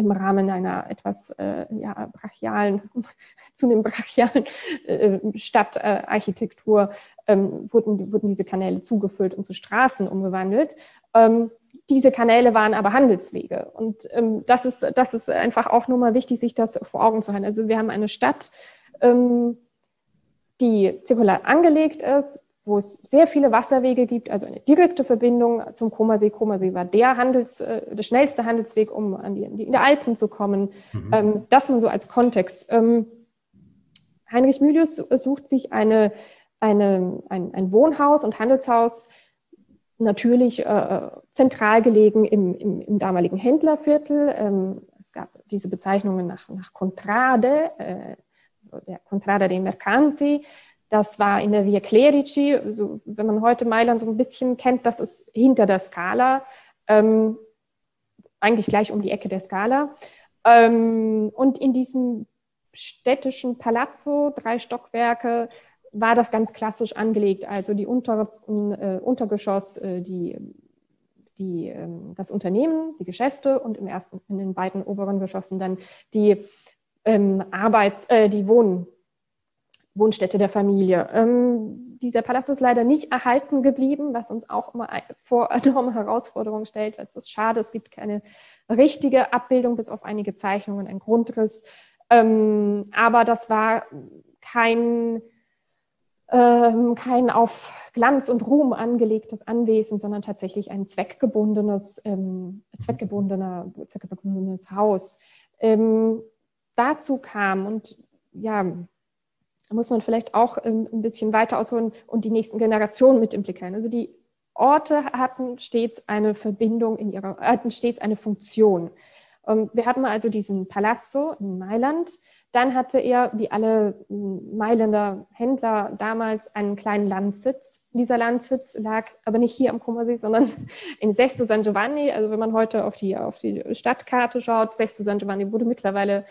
im Rahmen einer etwas äh, ja, brachialen, zunehmend brachialen äh, Stadtarchitektur ähm, wurden, wurden diese Kanäle zugefüllt und zu Straßen umgewandelt. Ähm, diese Kanäle waren aber Handelswege. Und ähm, das, ist, das ist einfach auch nur mal wichtig, sich das vor Augen zu halten. Also wir haben eine Stadt, ähm, die zirkular angelegt ist, wo es sehr viele Wasserwege gibt, also eine direkte Verbindung zum Komasee. Komasee war der Handels, äh, der schnellste Handelsweg, um an die, in die Alpen zu kommen. Mhm. Ähm, das mal so als Kontext. Ähm, Heinrich Mylius sucht sich eine, eine, ein, ein Wohnhaus und Handelshaus natürlich äh, zentral gelegen im, im, im damaligen Händlerviertel. Ähm, es gab diese Bezeichnungen nach, nach Contrade, äh, also der Contrada dei Mercanti, das war in der Via Clerici, also wenn man heute Mailand so ein bisschen kennt, das ist hinter der Skala, ähm, eigentlich gleich um die Ecke der Skala. Ähm, und in diesem städtischen Palazzo, drei Stockwerke, war das ganz klassisch angelegt. Also die untersten äh, Untergeschoss, äh, die, die, äh, das Unternehmen, die Geschäfte und im ersten, in den beiden oberen Geschossen dann die ähm, Arbeits-, äh, die Wohn Wohnstätte der Familie. Ähm, dieser Palast ist leider nicht erhalten geblieben, was uns auch immer vor enorme Herausforderungen stellt, es ist schade, es gibt keine richtige Abbildung, bis auf einige Zeichnungen, ein Grundriss. Ähm, aber das war kein, ähm, kein auf Glanz und Ruhm angelegtes Anwesen, sondern tatsächlich ein zweckgebundenes, ähm, zweckgebundener, zweckgebundenes Haus. Ähm, dazu kam und ja, da muss man vielleicht auch ähm, ein bisschen weiter ausholen und die nächsten Generationen mit implizieren. Also die Orte hatten stets eine Verbindung in ihrer, hatten stets eine Funktion. Ähm, wir hatten also diesen Palazzo in Mailand. Dann hatte er, wie alle hm, Mailänder Händler damals, einen kleinen Landsitz. Dieser Landsitz lag aber nicht hier am Kummersee, sondern in Sesto San Giovanni. Also wenn man heute auf die, auf die Stadtkarte schaut, Sesto San Giovanni wurde mittlerweile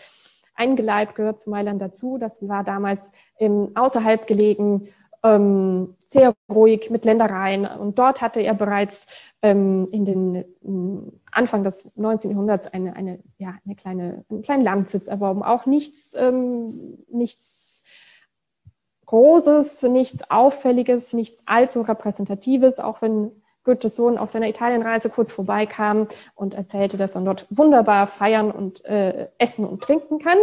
eingeleibt, gehört zu Mailand dazu. Das war damals ähm, außerhalb gelegen, ähm, sehr ruhig mit Ländereien. Und dort hatte er bereits ähm, in den ähm, Anfang des 19. Jahrhunderts eine, eine, ja, eine kleine, einen kleinen Landsitz erworben. Auch nichts, ähm, nichts Großes, nichts Auffälliges, nichts allzu Repräsentatives, auch wenn Goethes Sohn auf seiner Italienreise kurz vorbeikam und erzählte, dass er dort wunderbar feiern und äh, essen und trinken kann.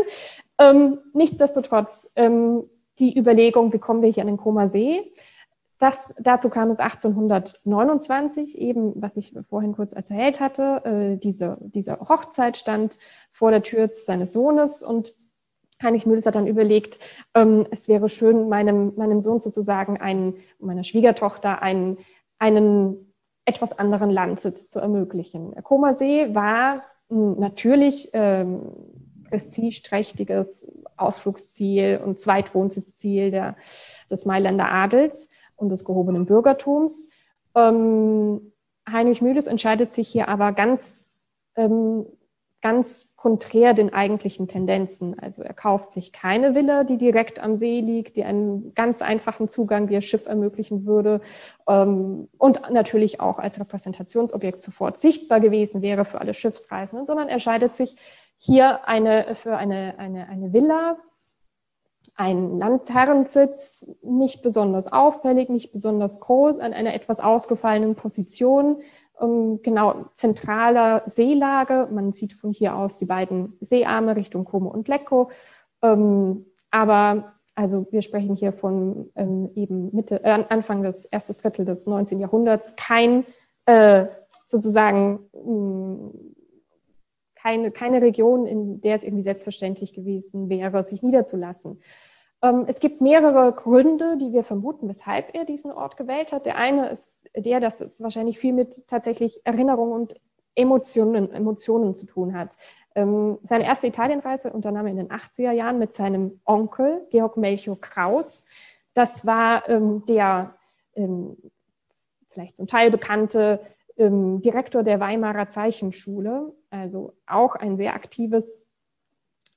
Ähm, nichtsdestotrotz, ähm, die Überlegung, wie kommen wir hier an den Koma See? Das, dazu kam es 1829, eben, was ich vorhin kurz erzählt hatte. Äh, diese, diese Hochzeit stand vor der Tür seines Sohnes und Heinrich Mühles hat dann überlegt, ähm, es wäre schön, meinem, meinem Sohn sozusagen, einen, meiner Schwiegertochter, einen, einen etwas anderen Landsitz zu ermöglichen. Der Comersee war natürlich ähm, prestigeträchtiges Ausflugsziel und Zweitwohnsitzziel der, des Mailänder Adels und des gehobenen Bürgertums. Ähm, Heinrich Mühles entscheidet sich hier aber ganz, ähm, ganz konträr den eigentlichen Tendenzen. Also er kauft sich keine Villa, die direkt am See liegt, die einen ganz einfachen Zugang via Schiff ermöglichen würde ähm, und natürlich auch als Repräsentationsobjekt sofort sichtbar gewesen wäre für alle Schiffsreisenden, sondern er entscheidet sich hier eine, für eine, eine, eine Villa, ein Landherrensitz, nicht besonders auffällig, nicht besonders groß, an einer etwas ausgefallenen Position, genau zentraler Seelage. Man sieht von hier aus die beiden Seearme Richtung Como und Lecco. Ähm, aber also wir sprechen hier von ähm, eben Mitte, äh, Anfang des ersten Drittel des 19. Jahrhunderts, kein äh, sozusagen mh, keine, keine Region, in der es irgendwie selbstverständlich gewesen wäre, sich niederzulassen. Ähm, es gibt mehrere Gründe, die wir vermuten, weshalb er diesen Ort gewählt hat. Der eine ist der, dass es wahrscheinlich viel mit tatsächlich Erinnerungen und Emotionen, Emotionen zu tun hat. Ähm, seine erste Italienreise unternahm er in den 80er Jahren mit seinem Onkel, Georg Melchior Kraus. Das war ähm, der vielleicht zum Teil bekannte Direktor der Weimarer Zeichenschule, also auch ein sehr aktives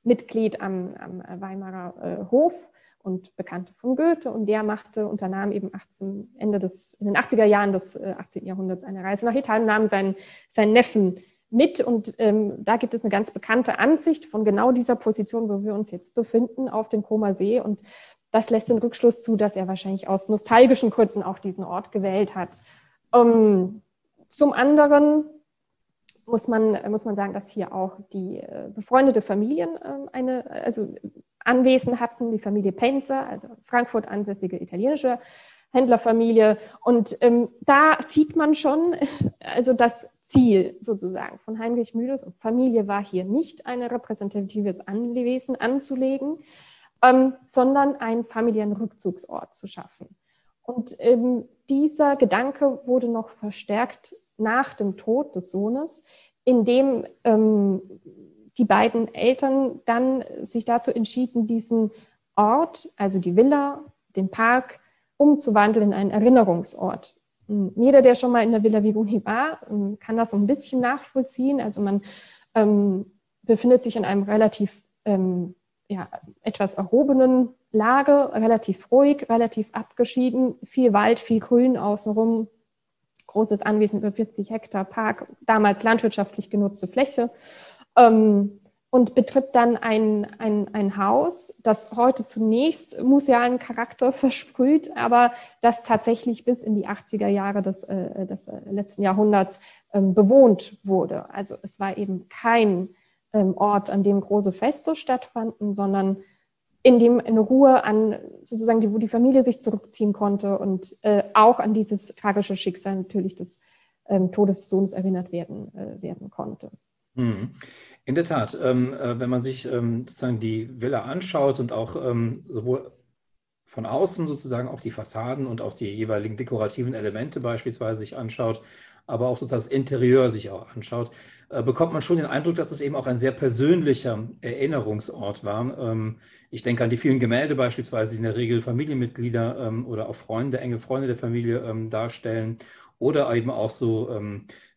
Mitglied am, am Weimarer äh, Hof und Bekannte von Goethe. Und der machte, unternahm eben 18, Ende des, in den 80er Jahren des äh, 18. Jahrhunderts eine Reise nach Italien, nahm seinen, seinen Neffen mit. Und ähm, da gibt es eine ganz bekannte Ansicht von genau dieser Position, wo wir uns jetzt befinden, auf dem Koma See. Und das lässt den Rückschluss zu, dass er wahrscheinlich aus nostalgischen Gründen auch diesen Ort gewählt hat. Um, zum anderen muss man, muss man sagen, dass hier auch die äh, befreundete Familien äh, eine, also Anwesen hatten, die Familie Penzer, also Frankfurt ansässige italienische Händlerfamilie. Und ähm, da sieht man schon, also das Ziel sozusagen von Heinrich Mühlers und Familie war hier nicht ein repräsentatives Anwesen anzulegen, ähm, sondern einen familiären Rückzugsort zu schaffen. Und ähm, dieser Gedanke wurde noch verstärkt nach dem Tod des Sohnes, indem ähm, die beiden Eltern dann sich dazu entschieden, diesen Ort, also die Villa, den Park, umzuwandeln in einen Erinnerungsort. Hm, jeder, der schon mal in der Villa Vigoni war, hm, kann das so ein bisschen nachvollziehen. Also man ähm, befindet sich in einem relativ ähm, ja, etwas erhobenen Lage, relativ ruhig, relativ abgeschieden, viel Wald, viel Grün außenrum, großes Anwesen über 40 Hektar Park, damals landwirtschaftlich genutzte Fläche. Ähm, und betritt dann ein, ein, ein Haus, das heute zunächst musealen Charakter versprüht, aber das tatsächlich bis in die 80er Jahre des, äh, des äh, letzten Jahrhunderts ähm, bewohnt wurde. Also es war eben kein ähm, Ort, an dem große Feste stattfanden, sondern in dem in Ruhe an sozusagen, die, wo die Familie sich zurückziehen konnte und äh, auch an dieses tragische Schicksal natürlich des ähm, Todes des Sohnes erinnert werden, äh, werden konnte. Mhm. In der Tat, ähm, äh, wenn man sich ähm, sozusagen die Villa anschaut und auch ähm, sowohl von außen sozusagen auch die Fassaden und auch die jeweiligen dekorativen Elemente beispielsweise sich anschaut, aber auch sozusagen das Interieur sich auch anschaut, bekommt man schon den Eindruck, dass es eben auch ein sehr persönlicher Erinnerungsort war. Ähm, ich denke an die vielen Gemälde beispielsweise, die in der Regel Familienmitglieder ähm, oder auch Freunde, enge Freunde der Familie ähm, darstellen oder eben auch so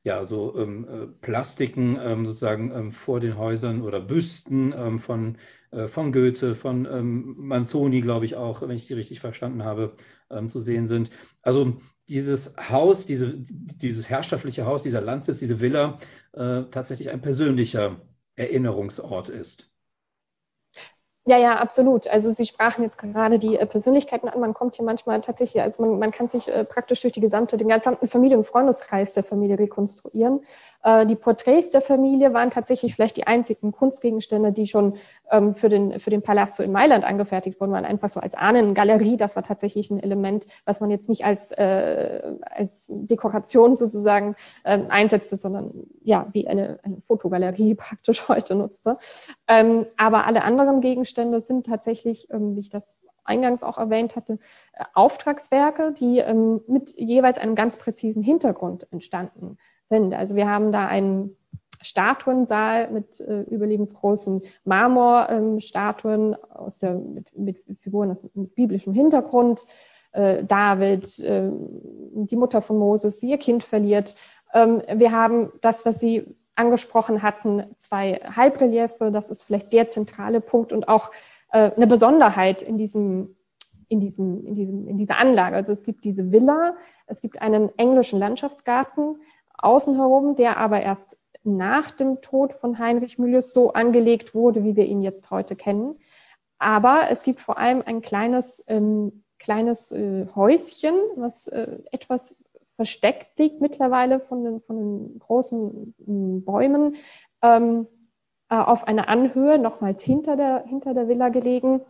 ja, so äh, Plastiken sozusagen vor den Häusern oder Büsten von, äh, von Goethe, von Manzoni, glaube ich auch, wenn ich die richtig verstanden habe, zu sehen sind. Also dieses Haus, diese, dieses herrschaftliche Haus, dieser Landsitz, diese Villa äh, tatsächlich ein persönlicher Erinnerungsort ist. Ja, ja, absolut. Also Sie sprachen jetzt gerade die äh, Persönlichkeiten an. Man kommt hier manchmal tatsächlich, also man, man kann sich äh, praktisch durch die gesamte, den gesamten Familien- und Freundeskreis der Familie rekonstruieren. Äh, die Porträts der Familie waren tatsächlich vielleicht die einzigen Kunstgegenstände, die schon ähm, für, den, für den Palazzo in Mailand angefertigt wurden, waren einfach so als Ahnengalerie. Das war tatsächlich ein Element, was man jetzt nicht als, äh, als Dekoration sozusagen äh, einsetzte, sondern ja, wie eine, eine Fotogalerie praktisch heute nutzte. Ähm, aber alle anderen Gegenstände sind tatsächlich, ähm, wie ich das eingangs auch erwähnt hatte, äh, Auftragswerke, die ähm, mit jeweils einem ganz präzisen Hintergrund entstanden sind. Also wir haben da einen Statuensaal mit äh, überlebensgroßen Marmorstatuen ähm, aus der, mit, mit Figuren aus, mit biblischem Hintergrund. Äh, David, äh, die Mutter von Moses, ihr Kind verliert. Ähm, wir haben das, was Sie angesprochen hatten, zwei Halbreliefe. Das ist vielleicht der zentrale Punkt und auch äh, eine Besonderheit in diesem in, diesem, in, diesem, in dieser Anlage. Also es gibt diese Villa, es gibt einen englischen Landschaftsgarten außen herum, der aber erst nach dem Tod von Heinrich Mülius so angelegt wurde, wie wir ihn jetzt heute kennen. Aber es gibt vor allem ein kleines, ähm, kleines äh, Häuschen, was äh, etwas versteckt liegt mittlerweile von den, von den großen äh, Bäumen, ähm, äh, auf einer Anhöhe, nochmals hinter der, hinter der Villa gelegen.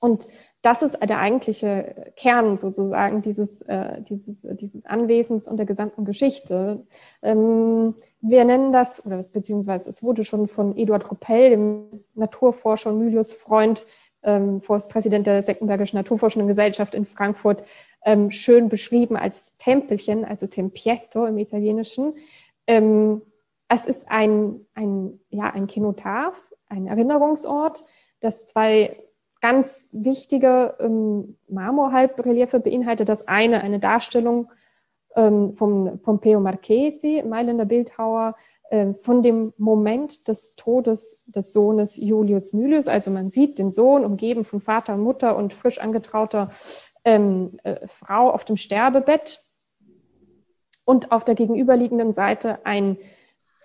Und das ist der eigentliche Kern sozusagen dieses, äh, dieses, dieses Anwesens und der gesamten Geschichte. Ähm, wir nennen das, oder beziehungsweise es wurde schon von Eduard Ruppell, dem Naturforscher und Mylius Freund, ähm, Forstpräsident der Seckenbergischen Naturforschenden Gesellschaft in Frankfurt, ähm, schön beschrieben als Tempelchen, also Tempietto im Italienischen. Ähm, es ist ein, ein, ja, ein Kenotaph, ein Erinnerungsort, das zwei ganz wichtige ähm, Marmorhalbreliefe beinhaltet. Das eine, eine Darstellung ähm, von Pompeo Marchesi, Mailänder Bildhauer, äh, von dem Moment des Todes des Sohnes Julius Mylius. Also man sieht den Sohn umgeben von Vater und Mutter und frisch angetrauter ähm, äh, Frau auf dem Sterbebett. Und auf der gegenüberliegenden Seite ein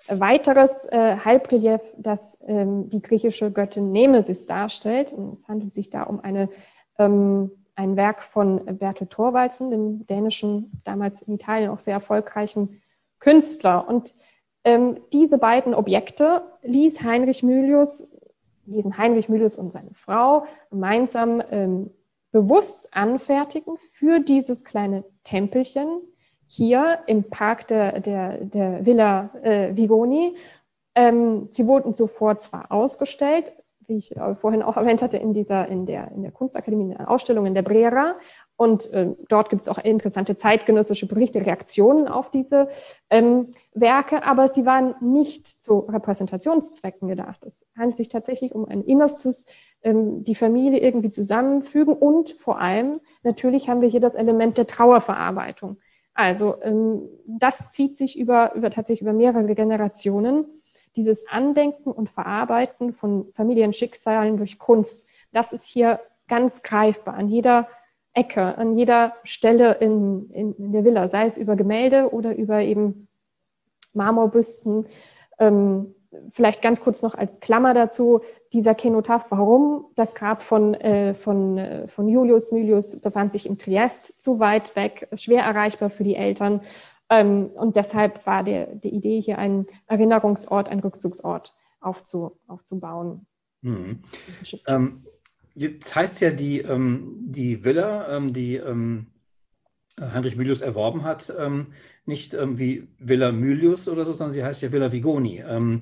weiteres äh, Halbrelief, das ähm, die griechische Göttin Nemesis darstellt. Und es handelt sich da um eine, ähm, ein Werk von Bertel Thorwaldsen, dem dänischen, damals in Italien auch sehr erfolgreichen Künstler. Und ähm, diese beiden Objekte ließ Heinrich Mylius, ließen Heinrich Mylius und seine Frau gemeinsam ähm, bewusst anfertigen für dieses kleine Tempelchen, hier im Park der, der, der Villa äh, Vigoni. Ähm, sie wurden zuvor zwar ausgestellt, wie ich äh, vorhin auch erwähnt hatte, in, dieser, in, der, in der Kunstakademie, in der Ausstellung in der Brera. Und äh, dort gibt es auch interessante zeitgenössische Berichte, Reaktionen auf diese ähm, Werke, aber sie waren nicht zu Repräsentationszwecken gedacht. Es handelt sich tatsächlich um ein innerstes, ähm, die Familie irgendwie zusammenfügen und vor allem, natürlich haben wir hier das Element der Trauerverarbeitung. Also ähm, das zieht sich über, über tatsächlich über mehrere Generationen. Dieses Andenken und Verarbeiten von Familienschicksalen durch Kunst, das ist hier ganz greifbar an jeder Ecke, an jeder Stelle in, in, in der Villa, sei es über Gemälde oder über eben Marmorbüsten, ähm, vielleicht ganz kurz noch als Klammer dazu, dieser Kenotaph, warum das Grab von, äh, von, äh, von Julius Mylius befand sich in Triest, zu weit weg, schwer erreichbar für die Eltern. Ähm, und deshalb war der, die Idee, hier einen Erinnerungsort, einen Rückzugsort aufzu, aufzubauen. Mhm. Ähm, jetzt heißt ja die, ähm, die Villa, ähm, die ähm, Heinrich Mylius erworben hat, ähm, nicht ähm, wie Villa Mylius oder so, sondern sie heißt ja Villa Vigoni. Ähm,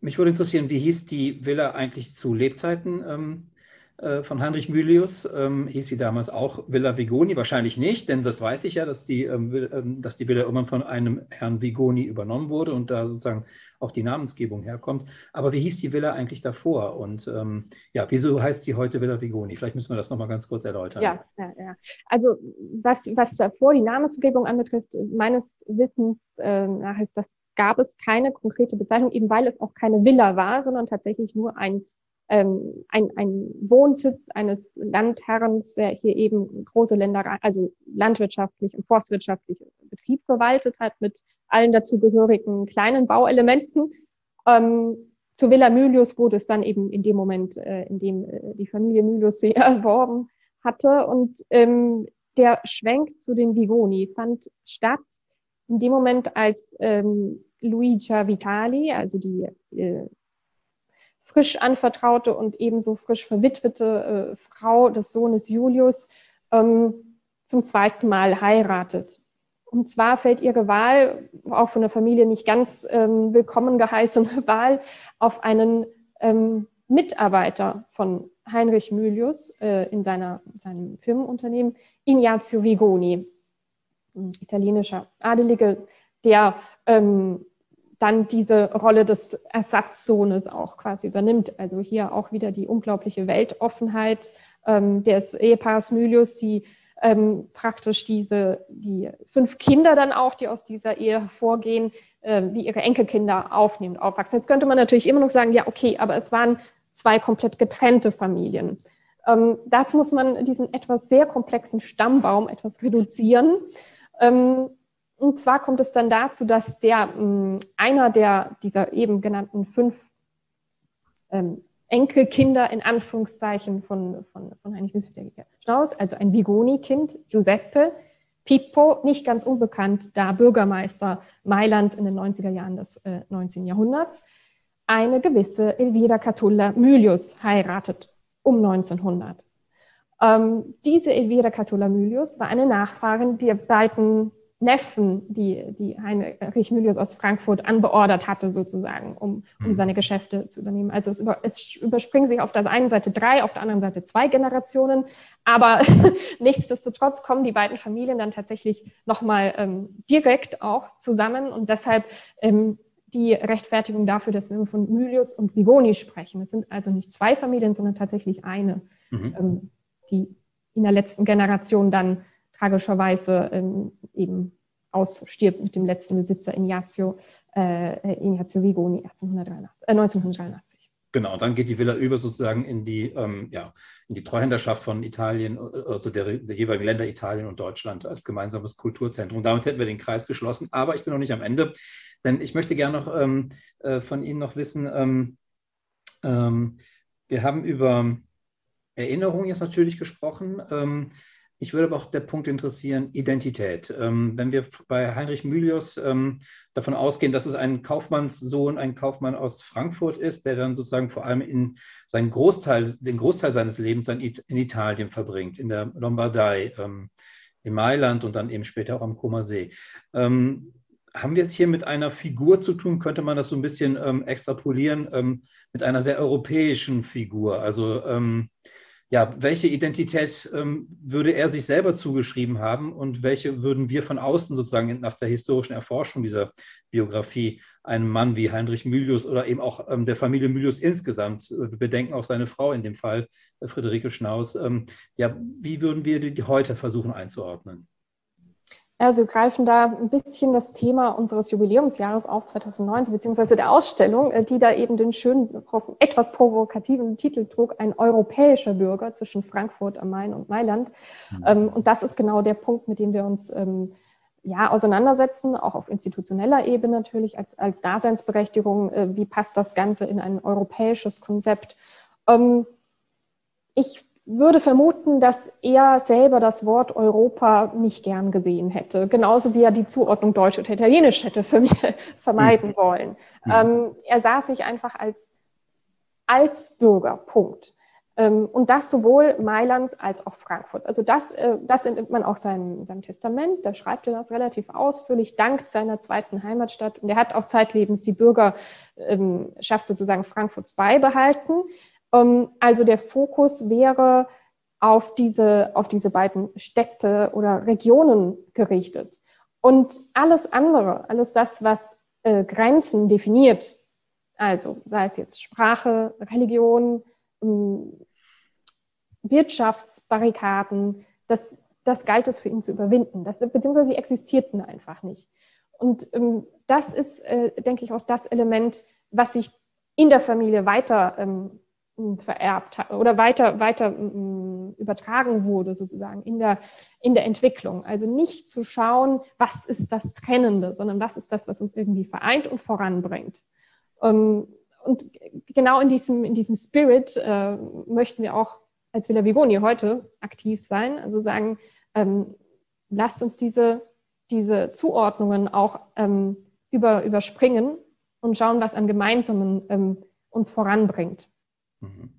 mich würde interessieren, wie hieß die Villa eigentlich zu Lebzeiten ähm, äh, von Heinrich Mylius. Ähm, hieß sie damals auch Villa Vigoni? Wahrscheinlich nicht, denn das weiß ich ja, dass die, ähm, ähm, dass die Villa irgendwann von einem Herrn Vigoni übernommen wurde und da sozusagen auch die Namensgebung herkommt. Aber wie hieß die Villa eigentlich davor? Und ähm, ja, wieso heißt sie heute Villa Vigoni? Vielleicht müssen wir das nochmal ganz kurz erläutern. Ja, ja, ja. Also was, was davor die Namensgebung anbetrifft, meines Wissens äh, nach ist das gab es keine konkrete Bezeichnung, eben weil es auch keine Villa war, sondern tatsächlich nur ein ähm, ein, ein Wohnsitz eines Landherrens, der hier eben große Länder, also landwirtschaftlich und forstwirtschaftlich Betrieb verwaltet hat mit allen dazugehörigen kleinen Bauelementen. Ähm, zu Villa Mylius wurde es dann eben in dem Moment, äh, in dem äh, die Familie Mylius sie erworben hatte. Und ähm, der Schwenk zu den Vivoni fand statt in dem Moment, als ähm, Luigia Vitali, also die äh, frisch anvertraute und ebenso frisch verwitwete äh, Frau des Sohnes Julius ähm, zum zweiten Mal heiratet. Und zwar fällt ihre Wahl, auch von der Familie nicht ganz ähm, willkommen geheißene Wahl, auf einen ähm, Mitarbeiter von Heinrich Mylius äh, in seiner, seinem Firmenunternehmen, Ignazio Vigoni, ein italienischer Adelige, der ähm, dann diese Rolle des Ersatzsohnes auch quasi übernimmt. Also hier auch wieder die unglaubliche Weltoffenheit ähm, des Ehepaars Mylius, die ähm, praktisch diese, die fünf Kinder dann auch, die aus dieser Ehe hervorgehen, äh, wie ihre Enkelkinder aufnehmen, aufwachsen. Jetzt könnte man natürlich immer noch sagen, ja, okay, aber es waren zwei komplett getrennte Familien. Ähm, dazu muss man diesen etwas sehr komplexen Stammbaum etwas reduzieren. Ähm, und zwar kommt es dann dazu, dass der mh, einer der dieser eben genannten fünf ähm, Enkelkinder in Anführungszeichen von, von, von Heinrich Schnaus, also ein Vigoni-Kind, Giuseppe Pippo, nicht ganz unbekannt, da Bürgermeister Mailands in den 90er Jahren des äh, 19. Jahrhunderts, eine gewisse Elvira Catulla Mylius heiratet um 1900. Ähm, diese Elvira Catulla Mylius war eine Nachfahrin der beiden Neffen, die, die Heinrich Mylius aus Frankfurt anbeordert hatte, sozusagen, um, um mhm. seine Geschäfte zu übernehmen. Also es, über, es überspringen sich auf der einen Seite drei, auf der anderen Seite zwei Generationen, aber nichtsdestotrotz kommen die beiden Familien dann tatsächlich nochmal ähm, direkt auch zusammen und deshalb ähm, die Rechtfertigung dafür, dass wir von Mylius und Vigoni sprechen. Es sind also nicht zwei Familien, sondern tatsächlich eine, mhm. ähm, die in der letzten Generation dann tragischerweise ähm, eben ausstirbt mit dem letzten Besitzer Ignazio, äh, Ignazio Vigoni 1883, äh, 1983. Genau, dann geht die Villa über sozusagen in die, ähm, ja, in die Treuhänderschaft von Italien, also der, der, jeweiligen Länder Italien und Deutschland als gemeinsames Kulturzentrum. Damit hätten wir den Kreis geschlossen, aber ich bin noch nicht am Ende, denn ich möchte gerne noch ähm, äh, von Ihnen noch wissen, ähm, ähm wir haben über Erinnerung jetzt natürlich gesprochen. Mich würde aber auch der Punkt interessieren, Identität. Ähm, wenn wir bei Heinrich Mylius ähm, davon ausgehen, dass es ein Kaufmannssohn, ein Kaufmann aus Frankfurt ist, der dann sozusagen vor allem in seinen Großteil, den Großteil seines Lebens in Italien verbringt, in der Lombardei, ähm, in Mailand und dann eben später auch am Comer See. Ähm, haben wir es hier mit einer Figur zu tun? Könnte man das so ein bisschen ähm, extrapolieren ähm, mit einer sehr europäischen Figur? Also ja, welche Identität ähm, würde er sich selber zugeschrieben haben und welche würden wir von außen sozusagen nach der historischen Erforschung dieser Biografie einem Mann wie Heinrich Mylius oder eben auch ähm, der Familie Mylius insgesamt, äh, bedenken auch seine Frau in dem Fall, äh, Friederike Schnaus, ähm, ja, wie würden wir die heute versuchen einzuordnen? Also greifen da ein bisschen das Thema unseres Jubiläumsjahres auf 2019, beziehungsweise der Ausstellung, äh, die da eben den schönen, etwas provokativen Titel trug, ein europäischer Bürger zwischen Frankfurt am Main und Mailand. Mhm. Ähm, und das ist genau der Punkt, mit dem wir uns ähm, ja, auseinandersetzen, auch auf institutioneller Ebene natürlich als, als Daseinsberechtigung. Äh, wie passt das Ganze in ein europäisches Konzept? Ähm, ich würde vermuten, dass er selber das Wort Europa nicht gern gesehen hätte, genauso wie er die Zuordnung Deutsch oder Italienisch hätte für mich vermeiden mhm. wollen. Mhm. Ähm, er sah sich einfach als, als Bürger, Punkt. Ähm, und das sowohl Mailands als auch Frankfurts. Also das, äh, das entnimmt man auch seinem, seinem Testament. Da schreibt er das relativ ausführlich, dank seiner zweiten Heimatstadt. Und er hat auch zeitlebens die Bürgerschaft ähm, sozusagen Frankfurts beibehalten. Ähm, also der Fokus wäre auf diese, auf diese beiden Städte oder Regionen gerichtet. Und alles andere, alles das, was äh, Grenzen definiert, also sei es jetzt Sprache, Religion, Wirtschaftsbarrikaden, das, das galt es für ihn zu überwinden. Das, beziehungsweise sie existierten einfach nicht. Und ähm, das ist, äh, denke ich, auch das Element, was sich in der Familie weiter ähm, vererbt hat oder weiter, weiter ähm, übertragen wurde, sozusagen in der, in der Entwicklung. Also nicht zu schauen, was ist das Trennende, sondern was ist das, was uns irgendwie vereint und voranbringt. Ähm, und genau in diesem, in diesem Spirit äh, möchten wir auch als Villa Vigoni heute aktiv sein. Also sagen, ähm, lasst uns diese, diese Zuordnungen auch ähm, über, überspringen und schauen, was an Gemeinsamen uns voranbringt. Mhm.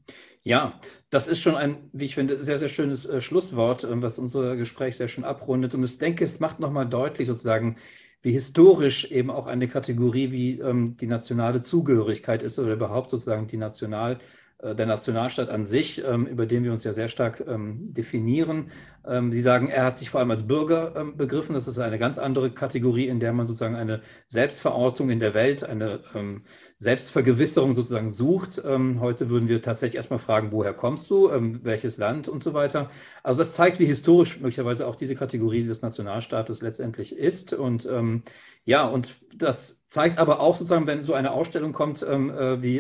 Ja, das ist schon ein, wie ich finde, sehr, sehr schönes äh, Schlusswort, äh, was unser Gespräch sehr schön abrundet. Und ich denke, es macht nochmal deutlich sozusagen, wie historisch eben auch eine Kategorie wie ähm, die nationale Zugehörigkeit ist oder überhaupt sozusagen die National- der Nationalstaat an sich, ähm, über den wir uns ja sehr stark ähm, definieren. Ähm, Sie sagen, er hat sich vor allem als Bürger begriffen. Das ist eine ganz andere Kategorie, in der man sozusagen eine Selbstverortung in der Welt, eine Selbstvergewisserung sozusagen sucht. Heute würden wir tatsächlich erstmal fragen, woher kommst du, welches Land und so weiter. Also das zeigt, wie historisch möglicherweise auch diese Kategorie des Nationalstaates letztendlich ist. Und ja, und das zeigt aber auch sozusagen, wenn so eine Ausstellung kommt, äh, wie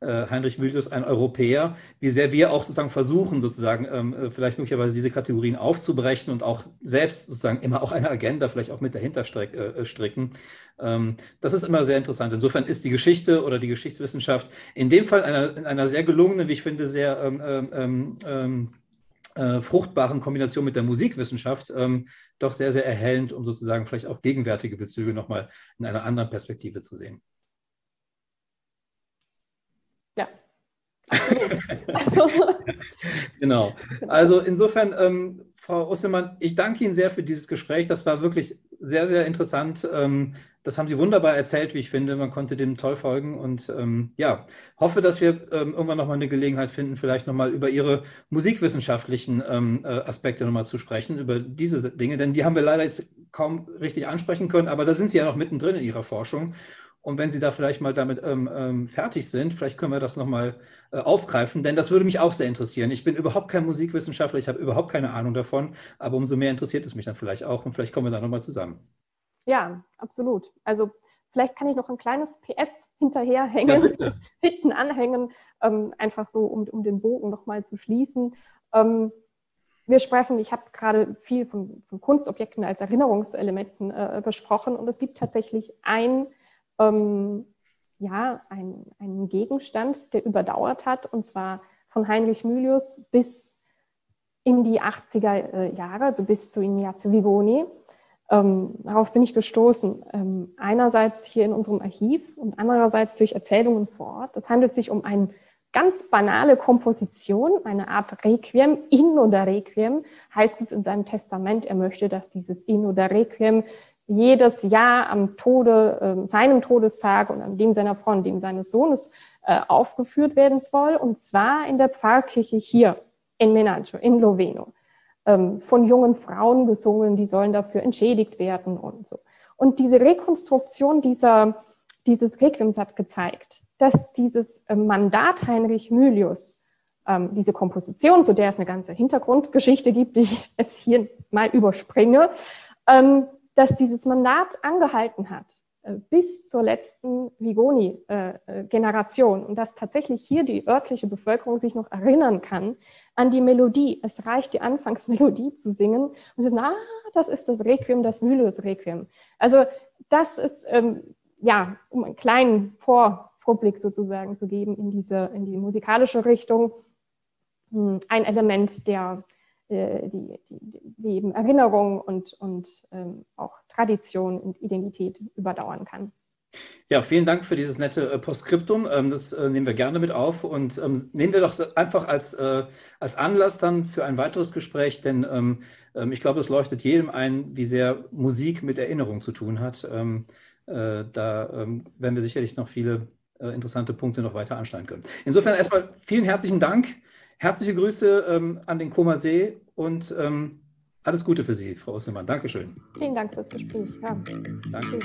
äh, Heinrich Mylius ein Europäer, wie sehr wir auch sozusagen versuchen, sozusagen ähm, äh, vielleicht möglicherweise diese Kategorien aufzubrechen und auch selbst sozusagen immer auch eine Agenda vielleicht auch mit dahinter äh, stricken. Ähm, das ist immer sehr interessant. Insofern ist die Geschichte oder die Geschichtswissenschaft in dem Fall in einer sehr gelungenen, wie ich finde, sehr ähm, ähm, ähm äh, fruchtbaren Kombination mit der Musikwissenschaft ähm, doch sehr, sehr erhellend, um sozusagen vielleicht auch gegenwärtige Bezüge nochmal in einer anderen Perspektive zu sehen. Also. genau. Also insofern, ähm, Frau Osselmann, ich danke Ihnen sehr für dieses Gespräch. Das war wirklich sehr, sehr interessant. Ähm, das haben Sie wunderbar erzählt, wie ich finde. Man konnte dem toll folgen. Und ähm, ja, hoffe, dass wir ähm, irgendwann nochmal eine Gelegenheit finden, vielleicht nochmal über Ihre musikwissenschaftlichen ähm, äh, Aspekte nochmal zu sprechen, über diese Dinge. Denn die haben wir leider jetzt kaum richtig ansprechen können. Aber da sind Sie ja noch mittendrin in Ihrer Forschung. Und wenn Sie da vielleicht mal damit ähm, ähm, fertig sind, vielleicht können wir das nochmal äh, aufgreifen, denn das würde mich auch sehr interessieren. Ich bin überhaupt kein Musikwissenschaftler, ich habe überhaupt keine Ahnung davon, aber umso mehr interessiert es mich dann vielleicht auch und vielleicht kommen wir da nochmal zusammen. Ja, absolut. Also vielleicht kann ich noch ein kleines PS hinterherhängen, hinten anhängen, ähm, einfach so, um, um den Bogen nochmal zu schließen. Ähm, wir sprechen, ich habe gerade viel von, von, Kunstobjekten als Erinnerungselementen äh, gesprochen und es gibt tatsächlich ein ähm, ja, ein, ein Gegenstand, der überdauert hat, und zwar von Heinrich Mylius bis in die 80er äh, Jahre, also bis zu Ignazio Vigoni. Ähm, darauf bin ich gestoßen. Ähm, einerseits hier in unserem Archiv und andererseits durch Erzählungen vor Ort. Es handelt sich um eine ganz banale Komposition, eine Art Requiem, In oder Requiem, heißt es in seinem Testament. Er möchte, dass dieses In oder Requiem jedes Jahr am Tode, äh, seinem Todestag und an dem seiner Frau und dem seines Sohnes äh, aufgeführt werden soll, und zwar in der Pfarrkirche hier in Menancho, in Loveno, ähm, von jungen Frauen gesungen, die sollen dafür entschädigt werden und so. Und diese Rekonstruktion dieser, dieses Requiems hat gezeigt, dass dieses äh, Mandat Heinrich Mylius, ähm, diese Komposition, zu der es eine ganze Hintergrundgeschichte gibt, die ich jetzt hier mal überspringe, ähm, dass dieses Mandat angehalten hat, bis zur letzten Vigoni-Generation. Und dass tatsächlich hier die örtliche Bevölkerung sich noch erinnern kann an die Melodie. Es reicht, die Anfangsmelodie zu singen und sie sagen, ah, das ist das Requiem, das Mylius-Requiem. Also das ist, ähm, ja, um einen kleinen Vor Vorblick sozusagen zu geben in diese, in die musikalische Richtung, hm, ein Element, der äh, die, die, die eben Erinnerung und, und ähm, auch Tradition und Identität überdauern kann. Ja, vielen Dank für dieses nette äh, Postskriptum. Ähm, das äh, nehmen wir gerne mit auf und ähm, nehmen wir doch einfach als, als Anlass dann für ein weiteres Gespräch, denn ähm, ich glaube, es leuchtet jedem ein, wie sehr Musik mit Erinnerung zu tun hat. Da werden wir sicherlich noch viele interessante Punkte noch weiter anschneiden können. Insofern erstmal vielen herzlichen Dank. Herzliche Grüße an den Koma See und alles Gute für Sie, Frau Osselmann. Dankeschön. Vielen Dank fürs Gespräch. Ja. Danke.